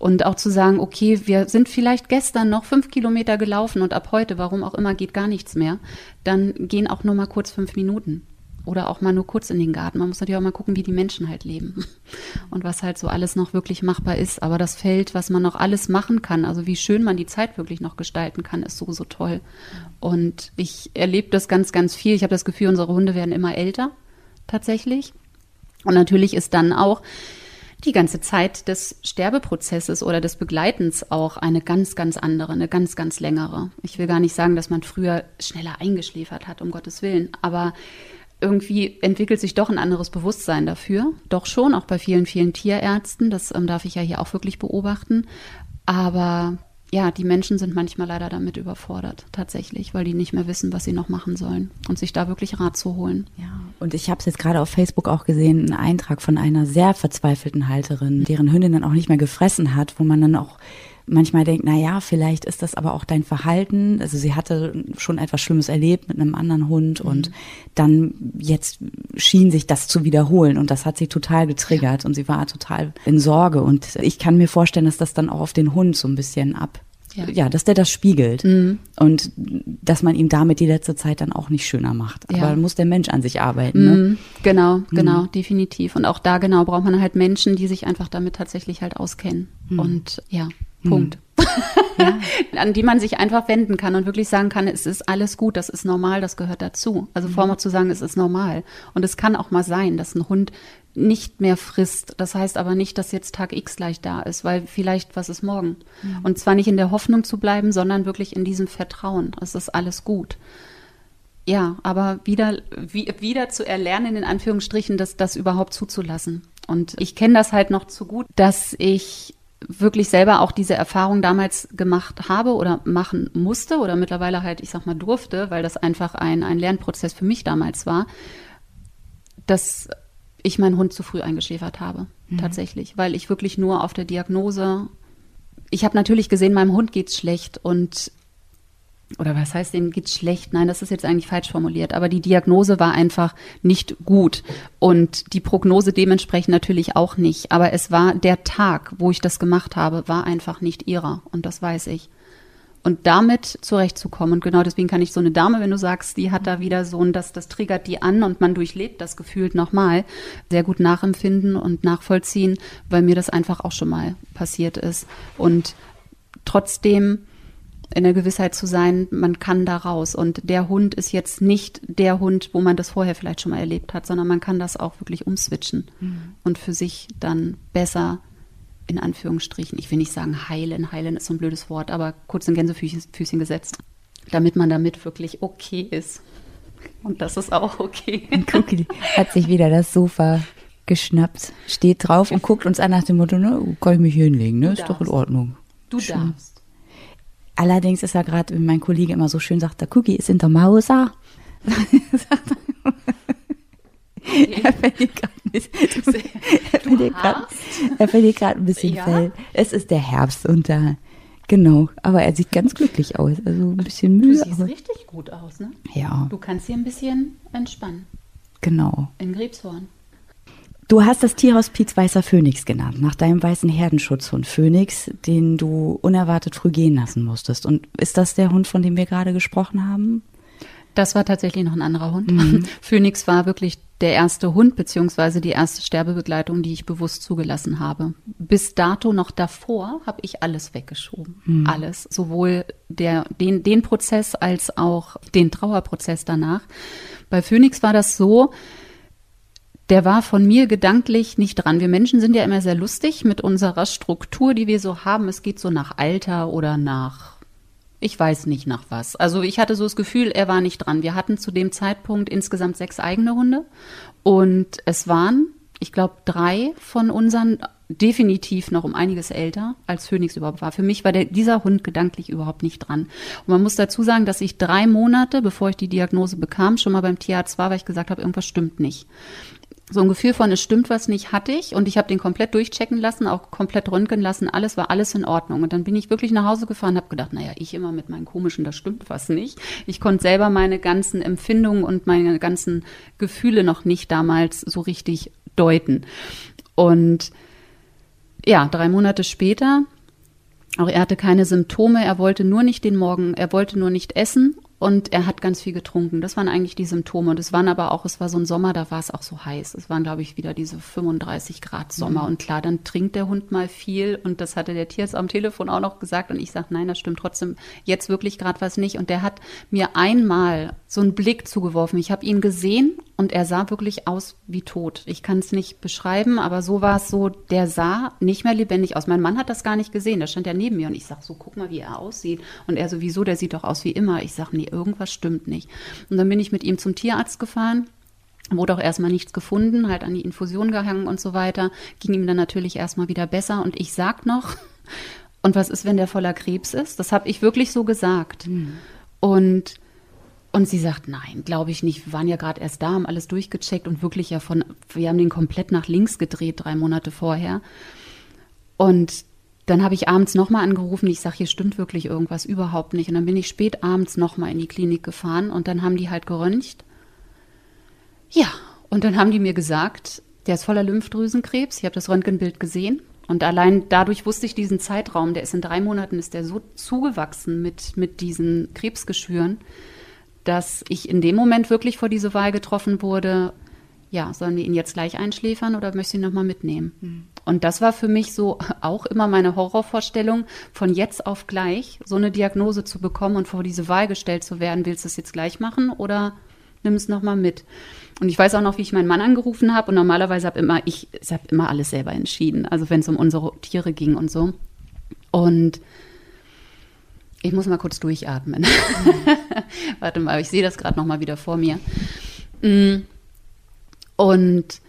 Und auch zu sagen, okay, wir sind vielleicht gestern noch fünf Kilometer gelaufen und ab heute, warum auch immer, geht gar nichts mehr, dann gehen auch nur mal kurz fünf Minuten. Oder auch mal nur kurz in den Garten. Man muss natürlich auch mal gucken, wie die Menschen halt leben und was halt so alles noch wirklich machbar ist. Aber das Feld, was man noch alles machen kann, also wie schön man die Zeit wirklich noch gestalten kann, ist so, so toll. Und ich erlebe das ganz, ganz viel. Ich habe das Gefühl, unsere Hunde werden immer älter, tatsächlich. Und natürlich ist dann auch die ganze Zeit des Sterbeprozesses oder des Begleitens auch eine ganz, ganz andere, eine ganz, ganz längere. Ich will gar nicht sagen, dass man früher schneller eingeschläfert hat, um Gottes Willen, aber irgendwie entwickelt sich doch ein anderes Bewusstsein dafür. Doch schon, auch bei vielen, vielen Tierärzten. Das ähm, darf ich ja hier auch wirklich beobachten. Aber ja, die Menschen sind manchmal leider damit überfordert, tatsächlich, weil die nicht mehr wissen, was sie noch machen sollen und sich da wirklich Rat zu holen. Ja, und ich habe es jetzt gerade auf Facebook auch gesehen, einen Eintrag von einer sehr verzweifelten Halterin, deren Hündin dann auch nicht mehr gefressen hat, wo man dann auch manchmal denkt, na ja, vielleicht ist das aber auch dein Verhalten. Also sie hatte schon etwas Schlimmes erlebt mit einem anderen Hund mhm. und dann jetzt schien sich das zu wiederholen und das hat sie total getriggert ja. und sie war total in Sorge und ich kann mir vorstellen, dass das dann auch auf den Hund so ein bisschen ab ja. ja, dass der das spiegelt mhm. und dass man ihm damit die letzte Zeit dann auch nicht schöner macht. Aber ja. muss der Mensch an sich arbeiten. Ne? Mhm. Genau, mhm. genau, definitiv. Und auch da genau braucht man halt Menschen, die sich einfach damit tatsächlich halt auskennen. Mhm. Und ja, Punkt. Ja. An die man sich einfach wenden kann und wirklich sagen kann, es ist alles gut, das ist normal, das gehört dazu. Also mhm. vorher zu sagen, es ist normal. Und es kann auch mal sein, dass ein Hund nicht mehr frisst. Das heißt aber nicht, dass jetzt Tag X gleich da ist, weil vielleicht was ist morgen. Mhm. Und zwar nicht in der Hoffnung zu bleiben, sondern wirklich in diesem Vertrauen. Es ist alles gut. Ja, aber wieder, wie, wieder zu erlernen, in Anführungsstrichen, das, das überhaupt zuzulassen. Und ich kenne das halt noch zu gut, dass ich wirklich selber auch diese Erfahrung damals gemacht habe oder machen musste oder mittlerweile halt, ich sag mal, durfte, weil das einfach ein, ein Lernprozess für mich damals war, dass ich meinen Hund zu früh eingeschäfert habe, mhm. tatsächlich, weil ich wirklich nur auf der Diagnose, ich habe natürlich gesehen, meinem Hund geht's schlecht und oder was heißt, dem geht's schlecht? Nein, das ist jetzt eigentlich falsch formuliert. Aber die Diagnose war einfach nicht gut und die Prognose dementsprechend natürlich auch nicht. Aber es war der Tag, wo ich das gemacht habe, war einfach nicht ihrer und das weiß ich. Und damit zurechtzukommen. Und genau deswegen kann ich so eine Dame, wenn du sagst, die hat da wieder so ein, das, das triggert die an und man durchlebt das gefühlt nochmal, sehr gut nachempfinden und nachvollziehen, weil mir das einfach auch schon mal passiert ist. Und trotzdem in der Gewissheit zu sein, man kann da raus. Und der Hund ist jetzt nicht der Hund, wo man das vorher vielleicht schon mal erlebt hat, sondern man kann das auch wirklich umswitchen mhm. und für sich dann besser in Anführungsstrichen, ich will nicht sagen heilen, heilen ist so ein blödes Wort, aber kurz in Gänsefüßchen gesetzt, damit man damit wirklich okay ist. Und das ist auch okay. Guck, hat sich wieder das Sofa geschnappt, steht drauf und guckt uns an nach dem Motto, ne, kann ich mich hier hinlegen, ne? Ist doch in. Ordnung. Du Schön. darfst. Allerdings ist er gerade, wie mein Kollege immer so schön sagt, der Cookie ist in der Mauser. Er verliert gerade ein bisschen, er verliert grad- er verliert gerade ein bisschen Ja? Fell. Es ist der Herbst und da, genau. Aber er sieht ganz glücklich aus. Also ein bisschen Du müde. siehst Aber, richtig gut aus, ne? ja, Du kannst hier ein bisschen entspannen. genau. In Grebshorn. Du hast das Tierhospiz Weißer Phönix genannt, nach deinem weißen Herdenschutzhund Phönix, den du unerwartet früh gehen lassen musstest. Und ist das der Hund, von dem wir gerade gesprochen haben? Das war tatsächlich noch ein anderer Hund. Phoenix war wirklich der erste Hund beziehungsweise die erste Sterbebegleitung, die ich bewusst zugelassen habe. Bis dato noch davor habe ich alles weggeschoben. Alles. Sowohl der, den, den Prozess als auch den Trauerprozess danach. Bei Phoenix war das so, der war von mir gedanklich nicht dran. Wir Menschen sind ja immer sehr lustig mit unserer Struktur, die wir so haben. Es geht so nach Alter oder nach, ich weiß nicht nach was. Also ich hatte so das Gefühl, er war nicht dran. Wir hatten zu dem Zeitpunkt insgesamt sechs eigene Hunde und es waren, ich glaube, drei von unseren definitiv noch um einiges älter, als Phoenix überhaupt war. Für mich war der, dieser Hund gedanklich überhaupt nicht dran. Und man muss dazu sagen, dass ich drei Monate, bevor ich die Diagnose bekam, schon mal beim Tierarzt war, weil ich gesagt habe, irgendwas stimmt nicht so ein Gefühl von, es stimmt was nicht, hatte ich. Und ich habe den komplett durchchecken lassen, auch komplett röntgen lassen. Alles war alles in Ordnung. Und dann bin ich wirklich nach Hause gefahren, habe gedacht, naja, ich immer mit meinen komischen, da stimmt was nicht. Ich konnte selber meine ganzen Empfindungen und meine ganzen Gefühle noch nicht damals so richtig deuten. Und ja, drei Monate später, auch er hatte keine Symptome, er wollte nur nicht den Morgen, er wollte nur nicht essen und er hat ganz viel getrunken. Das waren eigentlich die Symptome. Und es waren aber auch, es war so ein Sommer, da war es auch so heiß. Es waren, glaube ich, wieder diese 35 Grad Sommer. Und klar, dann trinkt der Hund mal viel. Und das hatte der Tierarzt am Telefon auch noch gesagt. Und ich sage, nein, das stimmt trotzdem jetzt wirklich gerade was nicht. Und der hat mir einmal so einen Blick zugeworfen. Ich habe ihn gesehen und er sah wirklich aus wie tot. Ich kann es nicht beschreiben, aber so war es so, der sah nicht mehr lebendig aus. Mein Mann hat das gar nicht gesehen, der stand ja neben mir und ich sag so, guck mal, wie er aussieht. Und er sowieso, der sieht doch aus wie immer. Ich sag, nee, irgendwas stimmt nicht. Und dann bin ich mit ihm zum Tierarzt gefahren. Wurde auch erstmal nichts gefunden, halt an die Infusion gehangen und so weiter. Ging ihm dann natürlich erstmal wieder besser. Und ich sag noch, und was ist, wenn der voller Krebs ist? Das habe ich wirklich so gesagt. Und und sie sagt, nein, glaube ich nicht. Wir waren ja gerade erst da, haben alles durchgecheckt und wirklich ja von, wir haben den komplett nach links gedreht, drei Monate vorher. Und dann habe ich abends nochmal angerufen, ich sage, hier stimmt wirklich irgendwas überhaupt nicht. Und dann bin ich spät abends nochmal in die Klinik gefahren und dann haben die halt geröntgt. Ja, und dann haben die mir gesagt, der ist voller Lymphdrüsenkrebs. Ich habe das Röntgenbild gesehen. Und allein dadurch wusste ich diesen Zeitraum, der ist in drei Monaten, ist der so zugewachsen mit, mit diesen Krebsgeschwüren, dass ich in dem Moment wirklich vor diese Wahl getroffen wurde, ja, sollen wir ihn jetzt gleich einschläfern oder möchtest du ihn nochmal mitnehmen? Und das war für mich so auch immer meine Horrorvorstellung, von jetzt auf gleich so eine Diagnose zu bekommen und vor diese Wahl gestellt zu werden, willst du es jetzt gleich machen oder nimm es nochmal mit? Und ich weiß auch noch, wie ich meinen Mann angerufen habe und normalerweise habe immer ich, ich habe immer alles selber entschieden, also wenn es um unsere Tiere ging und so. Und ich muss mal kurz durchatmen. Warte mal, ich sehe das gerade noch mal wieder vor mir. Mm. Und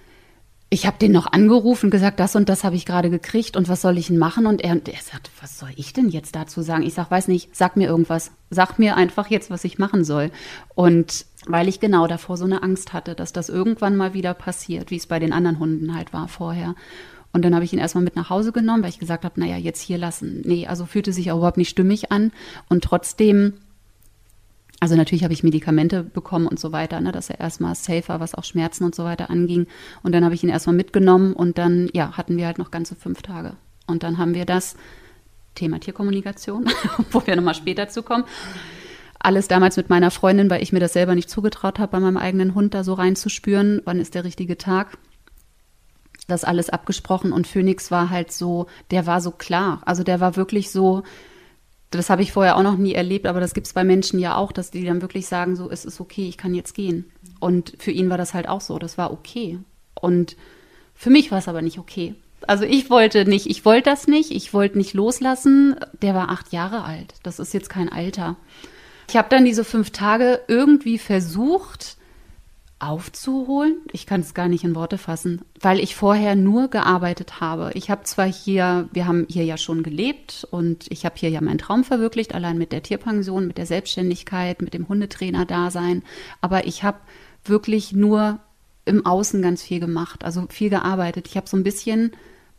ich habe den noch angerufen und gesagt, das und das habe ich gerade gekriegt und was soll ich denn machen? Und er, und er sagt, was soll ich denn jetzt dazu sagen? Ich sag, weiß nicht, sag mir irgendwas. Sag mir einfach jetzt, was ich machen soll. Und weil ich genau davor so eine Angst hatte, dass das irgendwann mal wieder passiert, wie es bei den anderen Hunden halt war vorher. Und dann habe ich ihn erstmal mit nach Hause genommen, weil ich gesagt habe, naja, jetzt hier lassen. Nee, also fühlte sich auch überhaupt nicht stimmig an. Und trotzdem, also natürlich habe ich Medikamente bekommen und so weiter, ne, dass er erstmal safer, was auch Schmerzen und so weiter anging. Und dann habe ich ihn erstmal mitgenommen und dann, ja, hatten wir halt noch ganze fünf Tage. Und dann haben wir das Thema Tierkommunikation, wo wir nochmal später zu kommen. Alles damals mit meiner Freundin, weil ich mir das selber nicht zugetraut habe, bei meinem eigenen Hund da so reinzuspüren, wann ist der richtige Tag das alles abgesprochen und Phoenix war halt so, der war so klar. Also der war wirklich so, das habe ich vorher auch noch nie erlebt, aber das gibt es bei Menschen ja auch, dass die dann wirklich sagen, so, es ist okay, ich kann jetzt gehen. Und für ihn war das halt auch so, das war okay. Und für mich war es aber nicht okay. Also ich wollte nicht, ich wollte das nicht, ich wollte nicht loslassen. Der war acht Jahre alt. Das ist jetzt kein Alter. Ich habe dann diese fünf Tage irgendwie versucht, aufzuholen. Ich kann es gar nicht in Worte fassen, weil ich vorher nur gearbeitet habe. Ich habe zwar hier, wir haben hier ja schon gelebt und ich habe hier ja meinen Traum verwirklicht, allein mit der Tierpension, mit der Selbstständigkeit, mit dem Hundetrainer-Dasein, aber ich habe wirklich nur im Außen ganz viel gemacht, also viel gearbeitet. Ich habe so ein bisschen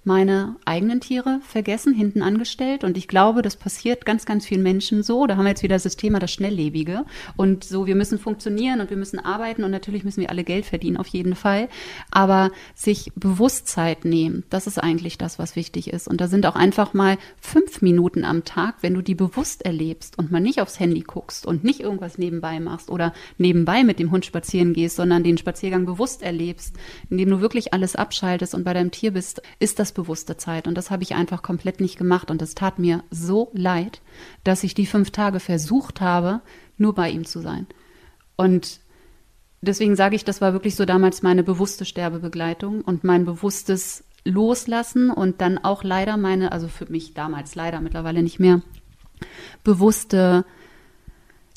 meine eigenen Tiere vergessen, hinten angestellt. Und ich glaube, das passiert ganz, ganz vielen Menschen so. Da haben wir jetzt wieder das Thema das Schnelllebige. Und so, wir müssen funktionieren und wir müssen arbeiten und natürlich müssen wir alle Geld verdienen, auf jeden Fall. Aber sich Bewusstsein nehmen, das ist eigentlich das, was wichtig ist. Und da sind auch einfach mal fünf Minuten am Tag, wenn du die bewusst erlebst und mal nicht aufs Handy guckst und nicht irgendwas nebenbei machst oder nebenbei mit dem Hund spazieren gehst, sondern den Spaziergang bewusst erlebst, indem du wirklich alles abschaltest und bei deinem Tier bist, ist das selbstbewusste Zeit. Und das habe ich einfach komplett nicht gemacht. Und es tat mir so leid, dass ich die fünf Tage versucht habe, nur bei ihm zu sein. Und deswegen sage ich, das war wirklich so damals meine bewusste Sterbebegleitung und mein bewusstes Loslassen und dann auch leider meine, also für mich damals leider mittlerweile nicht mehr, bewusste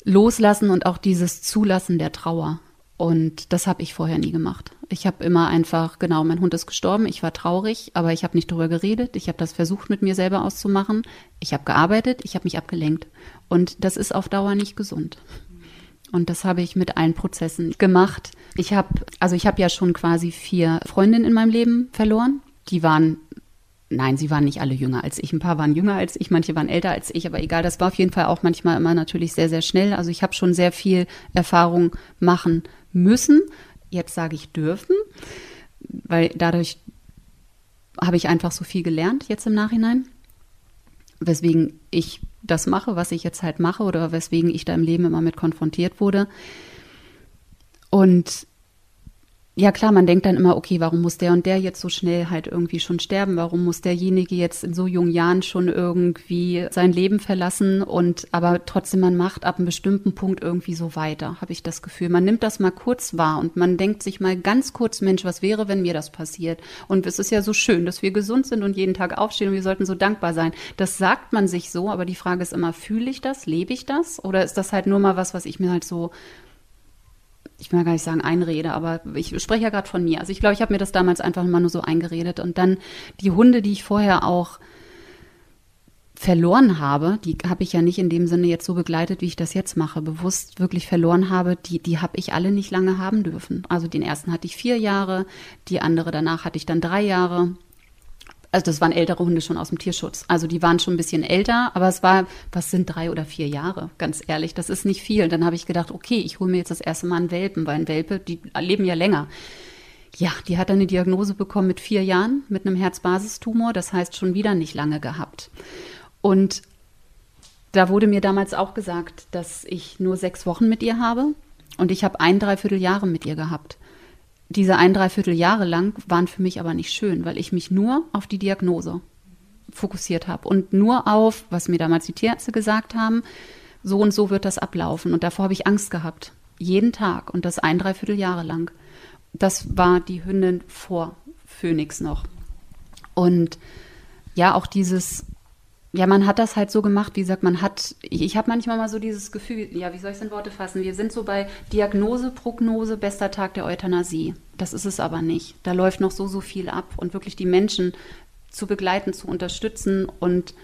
Loslassen und auch dieses Zulassen der Trauer. Und das habe ich vorher nie gemacht. Ich habe immer einfach, genau, mein Hund ist gestorben, ich war traurig, aber ich habe nicht darüber geredet. Ich habe das versucht, mit mir selber auszumachen. Ich habe gearbeitet, ich habe mich abgelenkt. Und das ist auf Dauer nicht gesund. Und das habe ich mit allen Prozessen gemacht. Ich habe, also ich habe ja schon quasi vier Freundinnen in meinem Leben verloren. Die waren Nein, sie waren nicht alle jünger als ich. Ein paar waren jünger als ich, manche waren älter als ich, aber egal, das war auf jeden Fall auch manchmal immer natürlich sehr, sehr schnell. Also ich habe schon sehr viel Erfahrung machen müssen. Jetzt sage ich dürfen, weil dadurch habe ich einfach so viel gelernt jetzt im Nachhinein, weswegen ich das mache, was ich jetzt halt mache oder weswegen ich da im Leben immer mit konfrontiert wurde. Und ja klar, man denkt dann immer, okay, warum muss der und der jetzt so schnell halt irgendwie schon sterben? Warum muss derjenige jetzt in so jungen Jahren schon irgendwie sein Leben verlassen? Und aber trotzdem, man macht ab einem bestimmten Punkt irgendwie so weiter, habe ich das Gefühl. Man nimmt das mal kurz wahr und man denkt sich mal ganz kurz, Mensch, was wäre, wenn mir das passiert? Und es ist ja so schön, dass wir gesund sind und jeden Tag aufstehen und wir sollten so dankbar sein. Das sagt man sich so, aber die Frage ist immer, fühle ich das? Lebe ich das? Oder ist das halt nur mal was, was ich mir halt so ich will gar nicht sagen Einrede, aber ich spreche ja gerade von mir. Also ich glaube, ich habe mir das damals einfach immer nur so eingeredet. Und dann die Hunde, die ich vorher auch verloren habe, die habe ich ja nicht in dem Sinne jetzt so begleitet, wie ich das jetzt mache, bewusst wirklich verloren habe, die, die habe ich alle nicht lange haben dürfen. Also den ersten hatte ich vier Jahre, die andere danach hatte ich dann drei Jahre also das waren ältere Hunde schon aus dem Tierschutz. Also die waren schon ein bisschen älter, aber es war, was sind drei oder vier Jahre, ganz ehrlich, das ist nicht viel. Dann habe ich gedacht, okay, ich hole mir jetzt das erste Mal einen Welpen, weil ein Welpe, die leben ja länger. Ja, die hat dann eine Diagnose bekommen mit vier Jahren mit einem Herzbasistumor, das heißt schon wieder nicht lange gehabt. Und da wurde mir damals auch gesagt, dass ich nur sechs Wochen mit ihr habe und ich habe ein Dreivierteljahre mit ihr gehabt diese ein, dreiviertel Jahre lang waren für mich aber nicht schön, weil ich mich nur auf die Diagnose fokussiert habe und nur auf, was mir damals die Tierärzte gesagt haben, so und so wird das ablaufen. Und davor habe ich Angst gehabt. Jeden Tag und das ein, dreiviertel Jahre lang. Das war die Hündin vor Phoenix noch. Und ja, auch dieses ja, man hat das halt so gemacht, wie gesagt, man hat, ich, ich habe manchmal mal so dieses Gefühl, ja, wie soll ich es in Worte fassen? Wir sind so bei Diagnose, Prognose, bester Tag der Euthanasie. Das ist es aber nicht. Da läuft noch so, so viel ab und wirklich die Menschen zu begleiten, zu unterstützen und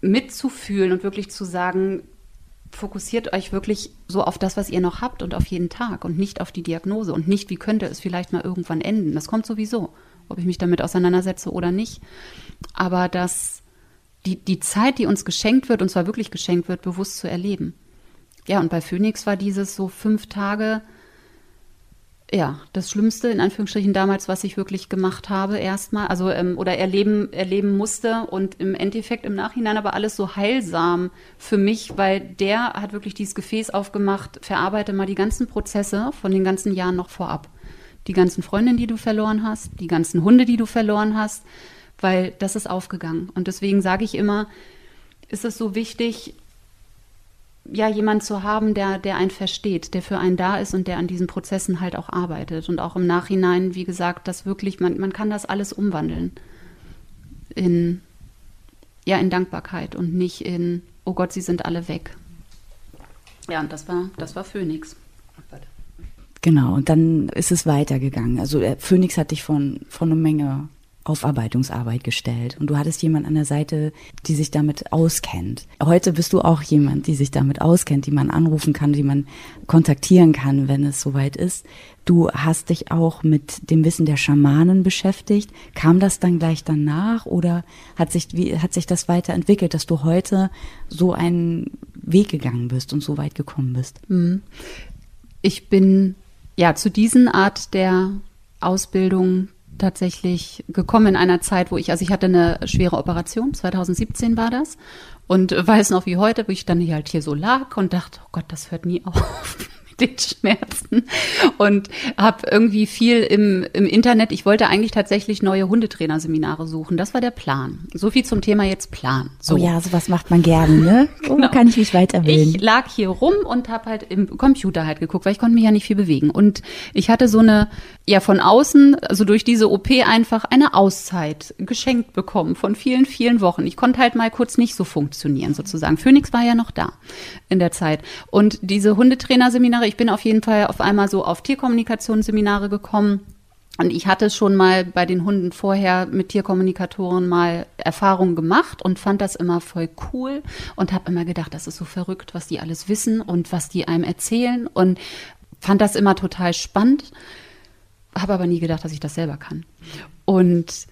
mitzufühlen und wirklich zu sagen, fokussiert euch wirklich so auf das, was ihr noch habt und auf jeden Tag und nicht auf die Diagnose und nicht, wie könnte es vielleicht mal irgendwann enden. Das kommt sowieso, ob ich mich damit auseinandersetze oder nicht. Aber das die, die Zeit, die uns geschenkt wird, und zwar wirklich geschenkt wird, bewusst zu erleben. Ja, und bei Phoenix war dieses so fünf Tage, ja, das Schlimmste in Anführungsstrichen damals, was ich wirklich gemacht habe, erstmal, also ähm, oder erleben, erleben musste und im Endeffekt im Nachhinein aber alles so heilsam für mich, weil der hat wirklich dieses Gefäß aufgemacht, verarbeite mal die ganzen Prozesse von den ganzen Jahren noch vorab. Die ganzen Freundinnen, die du verloren hast, die ganzen Hunde, die du verloren hast, weil das ist aufgegangen. Und deswegen sage ich immer, ist es so wichtig, ja, jemand zu haben, der, der einen versteht, der für einen da ist und der an diesen Prozessen halt auch arbeitet. Und auch im Nachhinein, wie gesagt, das wirklich, man, man kann das alles umwandeln in, ja, in Dankbarkeit und nicht in, oh Gott, sie sind alle weg. Ja, und das war, das war Phoenix. Genau, und dann ist es weitergegangen. Also der Phoenix hat dich von, von einer Menge Aufarbeitungsarbeit gestellt und du hattest jemand an der Seite, die sich damit auskennt. Heute bist du auch jemand, die sich damit auskennt, die man anrufen kann, die man kontaktieren kann, wenn es soweit ist. Du hast dich auch mit dem Wissen der Schamanen beschäftigt. Kam das dann gleich danach oder hat sich, wie, hat sich das weiterentwickelt, dass du heute so einen Weg gegangen bist und so weit gekommen bist? Mhm. Ich bin ja zu diesen Art der Ausbildung tatsächlich gekommen in einer Zeit, wo ich, also ich hatte eine schwere Operation, 2017 war das, und weiß noch wie heute, wo ich dann hier halt hier so lag und dachte, oh Gott, das hört nie auf Schmerzen und habe irgendwie viel im, im Internet. Ich wollte eigentlich tatsächlich neue Hundetrainerseminare suchen. Das war der Plan. So viel zum Thema jetzt Plan. So. Oh ja, sowas macht man gerne, ne? Oh, genau. kann ich mich weiterbilden. Ich lag hier rum und habe halt im Computer halt geguckt, weil ich konnte mich ja nicht viel bewegen. Und ich hatte so eine, ja von außen, also durch diese OP einfach eine Auszeit geschenkt bekommen von vielen, vielen Wochen. Ich konnte halt mal kurz nicht so funktionieren sozusagen. Phoenix war ja noch da in der Zeit. Und diese Hundetrainerseminare, ich bin auf jeden Fall auf einmal so auf Tierkommunikationsseminare gekommen. Und ich hatte schon mal bei den Hunden vorher mit Tierkommunikatoren mal Erfahrungen gemacht und fand das immer voll cool und habe immer gedacht, das ist so verrückt, was die alles wissen und was die einem erzählen und fand das immer total spannend, habe aber nie gedacht, dass ich das selber kann. Und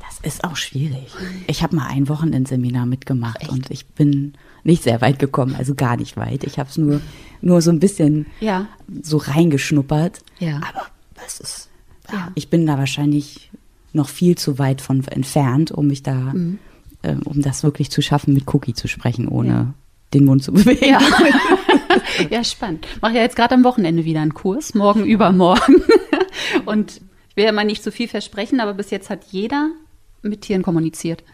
das ist auch schwierig. Ich habe mal ein Wochenendseminar mitgemacht Echt? und ich bin nicht sehr weit gekommen, also gar nicht weit. Ich habe es nur, nur so ein bisschen ja. so reingeschnuppert. Ja. Aber das ist, ja. ich bin da wahrscheinlich noch viel zu weit von entfernt, um mich da, mhm. äh, um das wirklich zu schaffen, mit Cookie zu sprechen, ohne ja. den Mund zu bewegen. Ja, ja spannend. Mache ja jetzt gerade am Wochenende wieder einen Kurs, morgen übermorgen. Und ich will ja mal nicht zu viel versprechen, aber bis jetzt hat jeder mit Tieren kommuniziert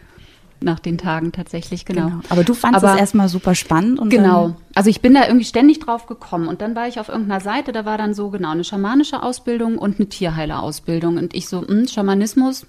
nach den Tagen tatsächlich, genau. genau. Aber du fandest es erstmal super spannend und genau. Also ich bin da irgendwie ständig drauf gekommen und dann war ich auf irgendeiner Seite, da war dann so genau eine schamanische Ausbildung und eine Tierheilerausbildung und ich so, mh, hm, Schamanismus,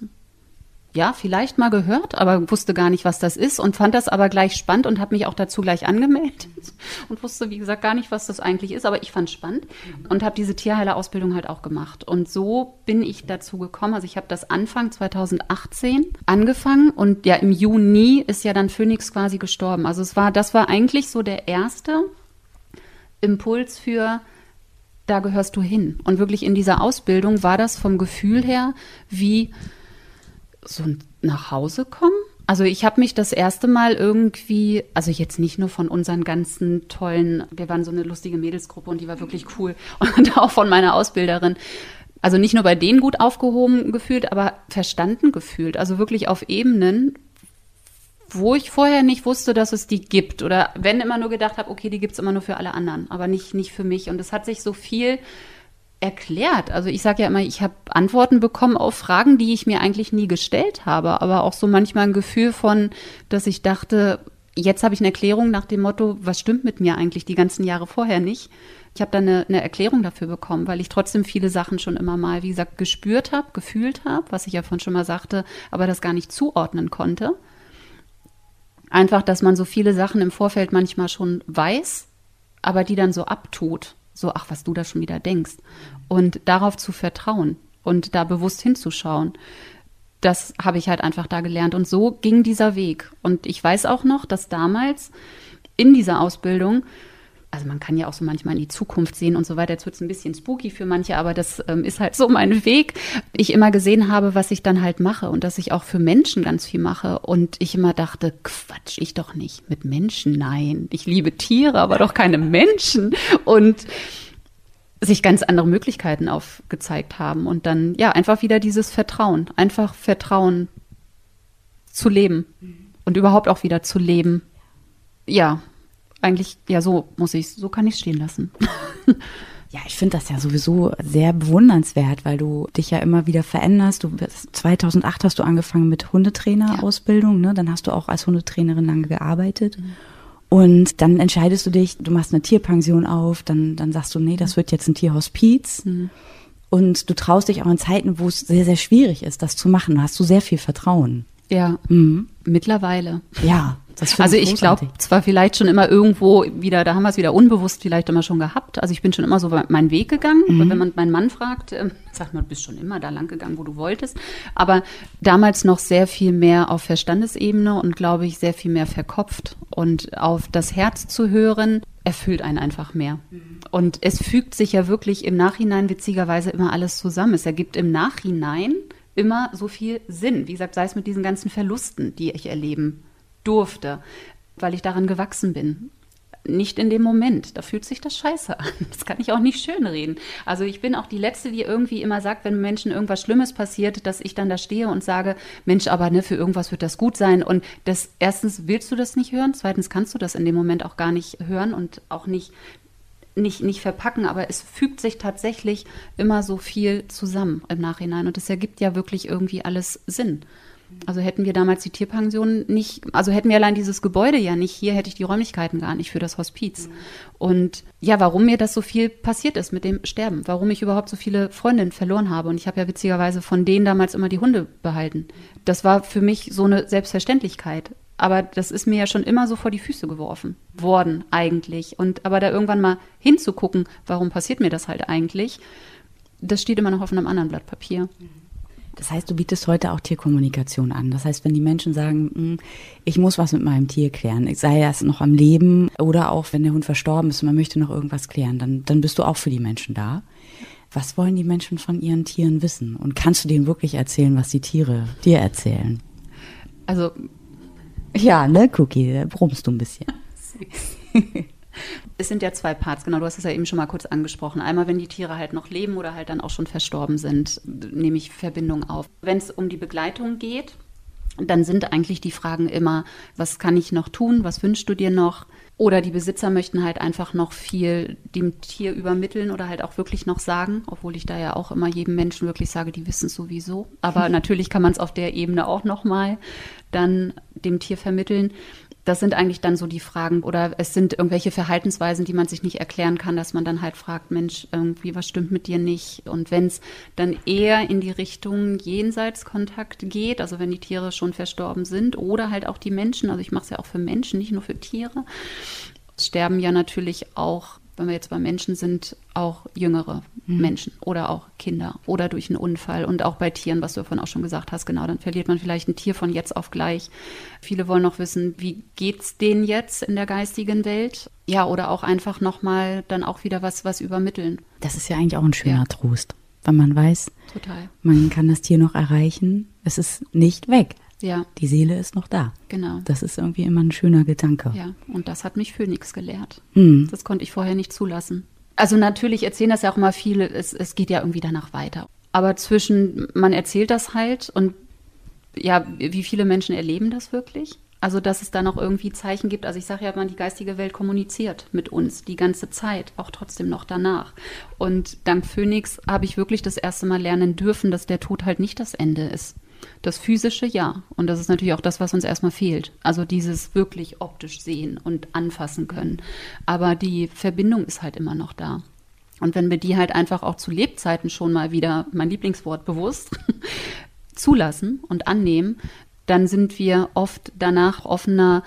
ja, vielleicht mal gehört, aber wusste gar nicht, was das ist und fand das aber gleich spannend und habe mich auch dazu gleich angemeldet und wusste, wie gesagt, gar nicht, was das eigentlich ist, aber ich fand spannend und habe diese Tierheilerausbildung halt auch gemacht. Und so bin ich dazu gekommen. Also ich habe das Anfang 2018 angefangen und ja, im Juni ist ja dann Phoenix quasi gestorben. Also es war, das war eigentlich so der erste Impuls für, da gehörst du hin. Und wirklich in dieser Ausbildung war das vom Gefühl her wie so nach Hause kommen. Also ich habe mich das erste Mal irgendwie, also jetzt nicht nur von unseren ganzen tollen, wir waren so eine lustige Mädelsgruppe und die war wirklich cool und auch von meiner Ausbilderin. Also nicht nur bei denen gut aufgehoben gefühlt, aber verstanden gefühlt. Also wirklich auf Ebenen, wo ich vorher nicht wusste, dass es die gibt. Oder wenn immer nur gedacht habe, okay, die gibt's immer nur für alle anderen, aber nicht, nicht für mich. Und es hat sich so viel erklärt. Also ich sage ja immer, ich habe Antworten bekommen auf Fragen, die ich mir eigentlich nie gestellt habe, aber auch so manchmal ein Gefühl von, dass ich dachte, jetzt habe ich eine Erklärung nach dem Motto, was stimmt mit mir eigentlich die ganzen Jahre vorher nicht. Ich habe dann eine, eine Erklärung dafür bekommen, weil ich trotzdem viele Sachen schon immer mal, wie gesagt, gespürt habe, gefühlt habe, was ich ja vorhin schon mal sagte, aber das gar nicht zuordnen konnte. Einfach, dass man so viele Sachen im Vorfeld manchmal schon weiß, aber die dann so abtut so, ach, was du da schon wieder denkst. Und darauf zu vertrauen und da bewusst hinzuschauen. Das habe ich halt einfach da gelernt. Und so ging dieser Weg. Und ich weiß auch noch, dass damals in dieser Ausbildung also man kann ja auch so manchmal in die Zukunft sehen und so weiter. Jetzt wird es ein bisschen spooky für manche, aber das ähm, ist halt so mein Weg. Ich immer gesehen habe, was ich dann halt mache und dass ich auch für Menschen ganz viel mache. Und ich immer dachte, Quatsch, ich doch nicht mit Menschen. Nein, ich liebe Tiere, aber doch keine Menschen. Und sich ganz andere Möglichkeiten aufgezeigt haben. Und dann, ja, einfach wieder dieses Vertrauen. Einfach Vertrauen zu leben und überhaupt auch wieder zu leben. Ja, eigentlich, ja, so muss ich, so kann ich stehen lassen. Ja, ich finde das ja sowieso sehr bewundernswert, weil du dich ja immer wieder veränderst. Du 2008 hast du angefangen mit Hundetrainerausbildung, ne? Dann hast du auch als Hundetrainerin lange gearbeitet. Mhm. Und dann entscheidest du dich, du machst eine Tierpension auf, dann, dann sagst du, nee, das wird jetzt ein Tierhospiz. Mhm. Und du traust dich auch in Zeiten, wo es sehr, sehr schwierig ist, das zu machen. Da hast du sehr viel Vertrauen. Ja, mhm. mittlerweile. Ja, also ich glaube zwar vielleicht schon immer irgendwo wieder, da haben wir es wieder unbewusst vielleicht immer schon gehabt. Also ich bin schon immer so meinen Weg gegangen. Mhm. Wenn man meinen Mann fragt, äh, sagt man, du bist schon immer da lang gegangen, wo du wolltest. Aber damals noch sehr viel mehr auf Verstandesebene und glaube ich sehr viel mehr verkopft. Und auf das Herz zu hören, erfüllt einen einfach mehr. Mhm. Und es fügt sich ja wirklich im Nachhinein witzigerweise immer alles zusammen. Es ergibt im Nachhinein immer so viel Sinn. Wie gesagt, sei es mit diesen ganzen Verlusten, die ich erleben durfte, weil ich daran gewachsen bin. Nicht in dem Moment. Da fühlt sich das scheiße an. Das kann ich auch nicht schönreden. Also ich bin auch die Letzte, die irgendwie immer sagt, wenn Menschen irgendwas Schlimmes passiert, dass ich dann da stehe und sage, Mensch, aber ne, für irgendwas wird das gut sein. Und das erstens willst du das nicht hören, zweitens kannst du das in dem Moment auch gar nicht hören und auch nicht nicht, nicht verpacken, aber es fügt sich tatsächlich immer so viel zusammen im Nachhinein und es ergibt ja wirklich irgendwie alles Sinn. Also hätten wir damals die Tierpension nicht, also hätten wir allein dieses Gebäude ja nicht hier, hätte ich die Räumlichkeiten gar nicht für das Hospiz. Mhm. Und ja, warum mir das so viel passiert ist mit dem Sterben, warum ich überhaupt so viele Freundinnen verloren habe. Und ich habe ja witzigerweise von denen damals immer die Hunde behalten. Das war für mich so eine Selbstverständlichkeit. Aber das ist mir ja schon immer so vor die Füße geworfen worden eigentlich. Und aber da irgendwann mal hinzugucken, warum passiert mir das halt eigentlich, das steht immer noch auf einem anderen Blatt Papier. Das heißt, du bietest heute auch Tierkommunikation an. Das heißt, wenn die Menschen sagen, hm, ich muss was mit meinem Tier klären, sei es noch am Leben oder auch wenn der Hund verstorben ist und man möchte noch irgendwas klären, dann, dann bist du auch für die Menschen da. Was wollen die Menschen von ihren Tieren wissen? Und kannst du denen wirklich erzählen, was die Tiere dir erzählen? Also ja, ne, Cookie, da brummst du ein bisschen. Es sind ja zwei Parts, genau, du hast es ja eben schon mal kurz angesprochen. Einmal, wenn die Tiere halt noch leben oder halt dann auch schon verstorben sind, nehme ich Verbindung auf. Wenn es um die Begleitung geht, dann sind eigentlich die Fragen immer, was kann ich noch tun, was wünschst du dir noch? Oder die Besitzer möchten halt einfach noch viel dem Tier übermitteln oder halt auch wirklich noch sagen, obwohl ich da ja auch immer jedem Menschen wirklich sage, die wissen es sowieso. Aber natürlich kann man es auf der Ebene auch nochmal dann dem Tier vermitteln. Das sind eigentlich dann so die Fragen oder es sind irgendwelche Verhaltensweisen, die man sich nicht erklären kann, dass man dann halt fragt, Mensch, irgendwie was stimmt mit dir nicht? Und wenn es dann eher in die Richtung Jenseitskontakt geht, also wenn die Tiere schon verstorben sind oder halt auch die Menschen, also ich mache es ja auch für Menschen, nicht nur für Tiere, sterben ja natürlich auch wenn wir jetzt bei Menschen sind, auch jüngere mhm. Menschen oder auch Kinder oder durch einen Unfall und auch bei Tieren, was du vorhin auch schon gesagt hast, genau, dann verliert man vielleicht ein Tier von jetzt auf gleich. Viele wollen noch wissen, wie geht's denen jetzt in der geistigen Welt? Ja, oder auch einfach nochmal dann auch wieder was, was übermitteln. Das ist ja eigentlich auch ein schöner ja. Trost, wenn man weiß, Total. man kann das Tier noch erreichen. Es ist nicht weg. Ja. Die Seele ist noch da. Genau. Das ist irgendwie immer ein schöner Gedanke. Ja, und das hat mich Phönix gelehrt. Hm. Das konnte ich vorher nicht zulassen. Also natürlich erzählen das ja auch immer viele, es, es geht ja irgendwie danach weiter. Aber zwischen, man erzählt das halt und ja, wie viele Menschen erleben das wirklich? Also, dass es da noch irgendwie Zeichen gibt. Also, ich sage ja, man die geistige Welt kommuniziert mit uns die ganze Zeit, auch trotzdem noch danach. Und dank Phoenix habe ich wirklich das erste Mal lernen dürfen, dass der Tod halt nicht das Ende ist. Das physische ja. Und das ist natürlich auch das, was uns erstmal fehlt. Also dieses wirklich optisch sehen und anfassen können. Aber die Verbindung ist halt immer noch da. Und wenn wir die halt einfach auch zu Lebzeiten schon mal wieder, mein Lieblingswort bewusst, zulassen und annehmen, dann sind wir oft danach offener,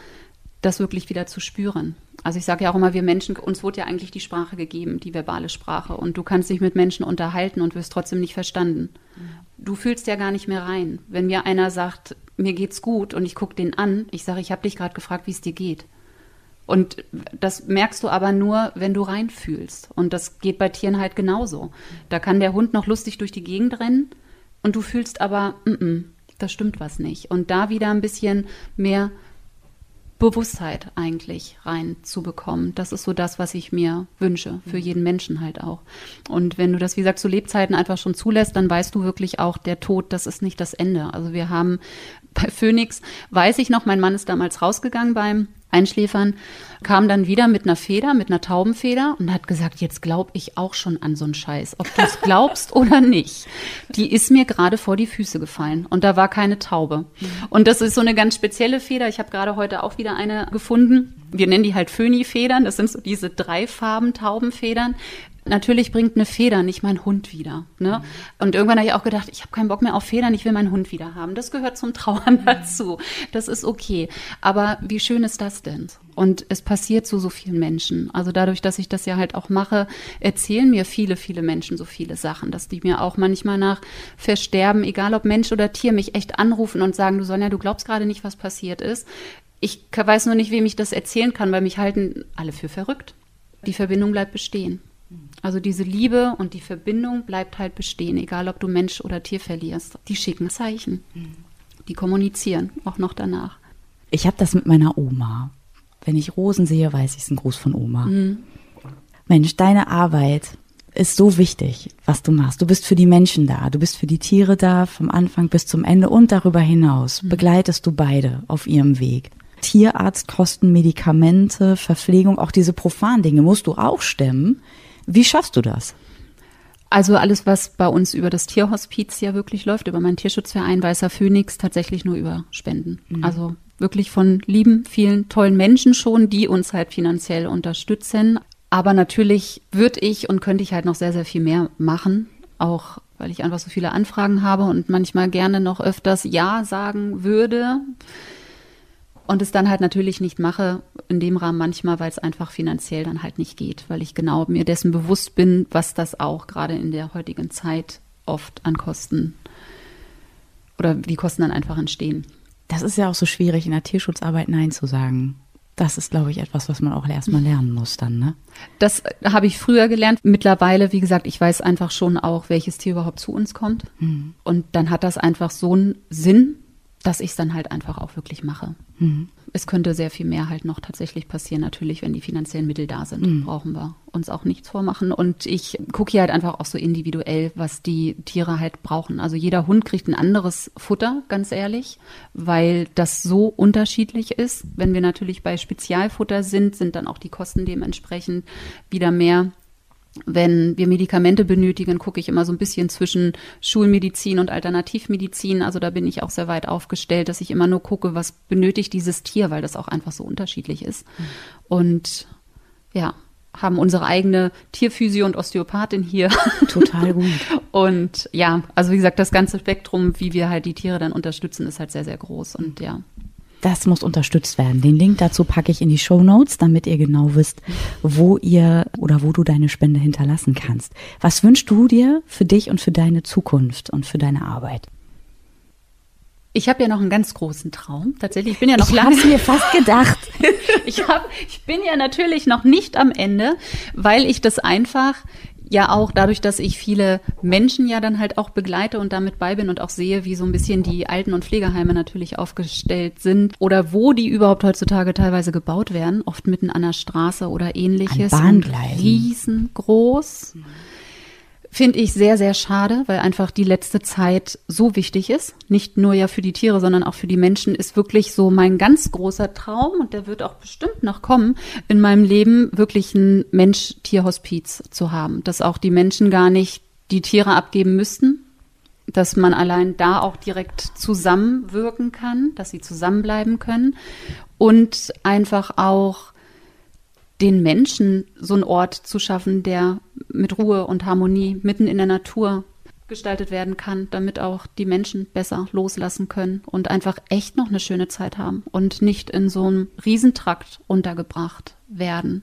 das wirklich wieder zu spüren. Also ich sage ja auch immer, wir Menschen, uns wurde ja eigentlich die Sprache gegeben, die verbale Sprache. Und du kannst dich mit Menschen unterhalten und wirst trotzdem nicht verstanden. Du fühlst ja gar nicht mehr rein. Wenn mir einer sagt, mir geht's gut und ich gucke den an, ich sage, ich habe dich gerade gefragt, wie es dir geht. Und das merkst du aber nur, wenn du reinfühlst. Und das geht bei Tieren halt genauso. Da kann der Hund noch lustig durch die Gegend rennen und du fühlst aber, mm -mm, das stimmt was nicht. Und da wieder ein bisschen mehr Bewusstheit eigentlich reinzubekommen. Das ist so das, was ich mir wünsche, für mhm. jeden Menschen halt auch. Und wenn du das, wie gesagt, zu Lebzeiten einfach schon zulässt, dann weißt du wirklich auch, der Tod, das ist nicht das Ende. Also wir haben bei Phoenix, weiß ich noch, mein Mann ist damals rausgegangen beim Einschläfern, kam dann wieder mit einer Feder, mit einer Taubenfeder und hat gesagt, jetzt glaube ich auch schon an so einen Scheiß, ob du es glaubst oder nicht. Die ist mir gerade vor die Füße gefallen und da war keine Taube. Und das ist so eine ganz spezielle Feder. Ich habe gerade heute auch wieder eine gefunden. Wir nennen die halt Föni-Federn. Das sind so diese drei Farben Taubenfedern Natürlich bringt eine Feder nicht mein Hund wieder. Ne? Mhm. Und irgendwann habe ich auch gedacht, ich habe keinen Bock mehr auf Federn, ich will meinen Hund wieder haben. Das gehört zum Trauern mhm. dazu. Das ist okay. Aber wie schön ist das denn? Und es passiert zu so vielen Menschen. Also dadurch, dass ich das ja halt auch mache, erzählen mir viele, viele Menschen so viele Sachen, dass die mir auch manchmal nach Versterben, egal ob Mensch oder Tier, mich echt anrufen und sagen, du Sonja, du glaubst gerade nicht, was passiert ist. Ich weiß nur nicht, wem ich das erzählen kann, weil mich halten alle für verrückt. Die Verbindung bleibt bestehen. Also diese Liebe und die Verbindung bleibt halt bestehen, egal ob du Mensch oder Tier verlierst. Die schicken Zeichen. Die kommunizieren, auch noch danach. Ich habe das mit meiner Oma. Wenn ich Rosen sehe, weiß ich, es ist ein Gruß von Oma. Mhm. Mensch, deine Arbeit ist so wichtig, was du machst. Du bist für die Menschen da, du bist für die Tiere da, vom Anfang bis zum Ende und darüber hinaus mhm. begleitest du beide auf ihrem Weg. Tierarztkosten, Medikamente, Verpflegung, auch diese profanen Dinge musst du auch stemmen. Wie schaffst du das? Also alles, was bei uns über das Tierhospiz ja wirklich läuft, über meinen Tierschutzverein Weißer Phönix, tatsächlich nur über Spenden. Mhm. Also wirklich von lieben, vielen tollen Menschen schon, die uns halt finanziell unterstützen. Aber natürlich würde ich und könnte ich halt noch sehr, sehr viel mehr machen. Auch weil ich einfach so viele Anfragen habe und manchmal gerne noch öfters Ja sagen würde und es dann halt natürlich nicht mache, in dem Rahmen manchmal, weil es einfach finanziell dann halt nicht geht, weil ich genau mir dessen bewusst bin, was das auch gerade in der heutigen Zeit oft an Kosten oder wie Kosten dann einfach entstehen. Das ist ja auch so schwierig, in der Tierschutzarbeit Nein zu sagen. Das ist, glaube ich, etwas, was man auch erstmal lernen muss dann, ne? Das habe ich früher gelernt. Mittlerweile, wie gesagt, ich weiß einfach schon auch, welches Tier überhaupt zu uns kommt. Mhm. Und dann hat das einfach so einen Sinn, dass ich es dann halt einfach auch wirklich mache. Mhm. Es könnte sehr viel mehr halt noch tatsächlich passieren, natürlich, wenn die finanziellen Mittel da sind. Mhm. Brauchen wir uns auch nichts vormachen. Und ich gucke hier halt einfach auch so individuell, was die Tiere halt brauchen. Also jeder Hund kriegt ein anderes Futter, ganz ehrlich, weil das so unterschiedlich ist. Wenn wir natürlich bei Spezialfutter sind, sind dann auch die Kosten dementsprechend wieder mehr wenn wir Medikamente benötigen, gucke ich immer so ein bisschen zwischen Schulmedizin und Alternativmedizin. Also da bin ich auch sehr weit aufgestellt, dass ich immer nur gucke, was benötigt dieses Tier, weil das auch einfach so unterschiedlich ist. Mhm. Und ja, haben unsere eigene Tierphysio und Osteopathin hier. Total gut. und ja, also wie gesagt, das ganze Spektrum, wie wir halt die Tiere dann unterstützen, ist halt sehr, sehr groß. Und ja, das muss unterstützt werden. Den Link dazu packe ich in die Show Notes, damit ihr genau wisst, wo ihr oder wo du deine Spende hinterlassen kannst. Was wünschst du dir für dich und für deine Zukunft und für deine Arbeit? Ich habe ja noch einen ganz großen Traum. Tatsächlich, ich bin ja noch ich lange. Ich mir fast gedacht. ich, hab, ich bin ja natürlich noch nicht am Ende, weil ich das einfach ja auch dadurch, dass ich viele Menschen ja dann halt auch begleite und damit bei bin und auch sehe, wie so ein bisschen die Alten- und Pflegeheime natürlich aufgestellt sind oder wo die überhaupt heutzutage teilweise gebaut werden, oft mitten an der Straße oder ähnliches. Ein Bahngleisen. Riesengroß. Mhm finde ich sehr, sehr schade, weil einfach die letzte Zeit so wichtig ist. Nicht nur ja für die Tiere, sondern auch für die Menschen ist wirklich so mein ganz großer Traum und der wird auch bestimmt noch kommen, in meinem Leben wirklich ein Mensch-Tier-Hospiz zu haben. Dass auch die Menschen gar nicht die Tiere abgeben müssten, dass man allein da auch direkt zusammenwirken kann, dass sie zusammenbleiben können und einfach auch den Menschen so einen Ort zu schaffen, der mit Ruhe und Harmonie mitten in der Natur gestaltet werden kann, damit auch die Menschen besser loslassen können und einfach echt noch eine schöne Zeit haben und nicht in so einem Riesentrakt untergebracht werden.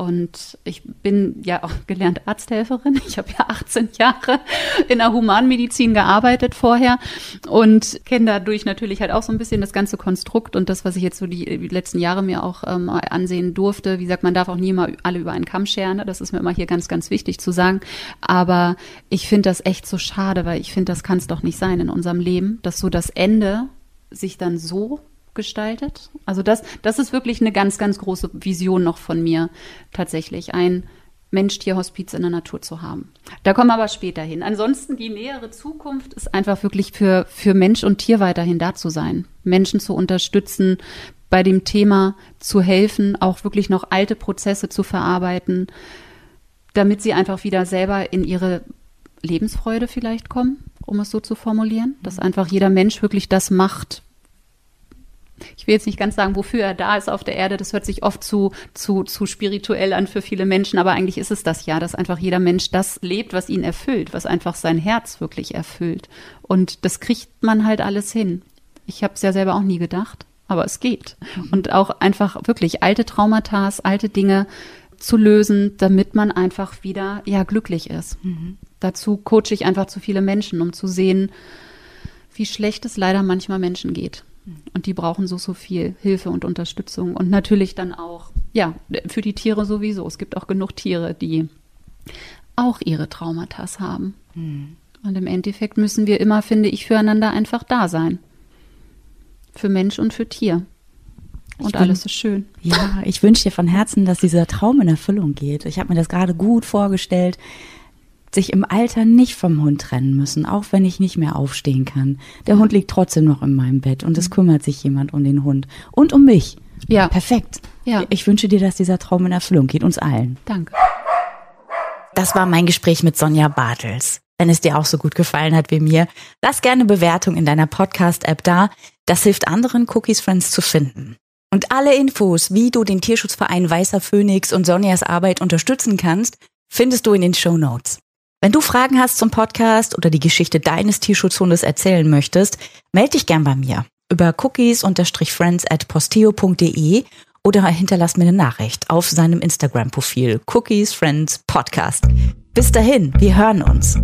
Und ich bin ja auch gelernte Arzthelferin. Ich habe ja 18 Jahre in der Humanmedizin gearbeitet vorher und kenne dadurch natürlich halt auch so ein bisschen das ganze Konstrukt und das, was ich jetzt so die, letzten Jahre mir auch ähm, ansehen durfte. Wie gesagt, man darf auch nie immer alle über einen Kamm scheren. Ne? Das ist mir immer hier ganz, ganz wichtig zu sagen. Aber ich finde das echt so schade, weil ich finde, das kann es doch nicht sein in unserem Leben, dass so das Ende sich dann so gestaltet. Also das, das ist wirklich eine ganz, ganz große Vision noch von mir tatsächlich, ein Mensch-Tier-Hospiz in der Natur zu haben. Da kommen wir aber später hin. Ansonsten die nähere Zukunft ist einfach wirklich für, für Mensch und Tier weiterhin da zu sein, Menschen zu unterstützen, bei dem Thema zu helfen, auch wirklich noch alte Prozesse zu verarbeiten, damit sie einfach wieder selber in ihre Lebensfreude vielleicht kommen, um es so zu formulieren, dass einfach jeder Mensch wirklich das macht, ich will jetzt nicht ganz sagen, wofür er da ist auf der Erde. Das hört sich oft zu, zu, zu spirituell an für viele Menschen, aber eigentlich ist es das ja, dass einfach jeder Mensch das lebt, was ihn erfüllt, was einfach sein Herz wirklich erfüllt. Und das kriegt man halt alles hin. Ich habe es ja selber auch nie gedacht, aber es geht. Und auch einfach wirklich alte Traumata, alte Dinge zu lösen, damit man einfach wieder ja glücklich ist. Mhm. Dazu coache ich einfach zu viele Menschen, um zu sehen, wie schlecht es leider manchmal Menschen geht. Und die brauchen so, so viel Hilfe und Unterstützung. Und natürlich dann auch, ja, für die Tiere sowieso. Es gibt auch genug Tiere, die auch ihre Traumata haben. Mhm. Und im Endeffekt müssen wir immer, finde ich, füreinander einfach da sein. Für Mensch und für Tier. Und bin, alles ist schön. Ja, ich wünsche dir von Herzen, dass dieser Traum in Erfüllung geht. Ich habe mir das gerade gut vorgestellt, sich im Alter nicht vom Hund trennen müssen, auch wenn ich nicht mehr aufstehen kann. Der Hund liegt trotzdem noch in meinem Bett und es mhm. kümmert sich jemand um den Hund und um mich. Ja. Perfekt. Ja. Ich wünsche dir, dass dieser Traum in Erfüllung geht, uns allen. Danke. Das war mein Gespräch mit Sonja Bartels. Wenn es dir auch so gut gefallen hat wie mir, lass gerne Bewertung in deiner Podcast-App da. Das hilft anderen Cookies Friends zu finden. Und alle Infos, wie du den Tierschutzverein Weißer Phönix und Sonjas Arbeit unterstützen kannst, findest du in den Show Notes. Wenn du Fragen hast zum Podcast oder die Geschichte deines Tierschutzhundes erzählen möchtest, melde dich gern bei mir über cookies-friends at posteo.de oder hinterlass mir eine Nachricht auf seinem Instagram-Profil Cookies Friends Podcast. Bis dahin, wir hören uns.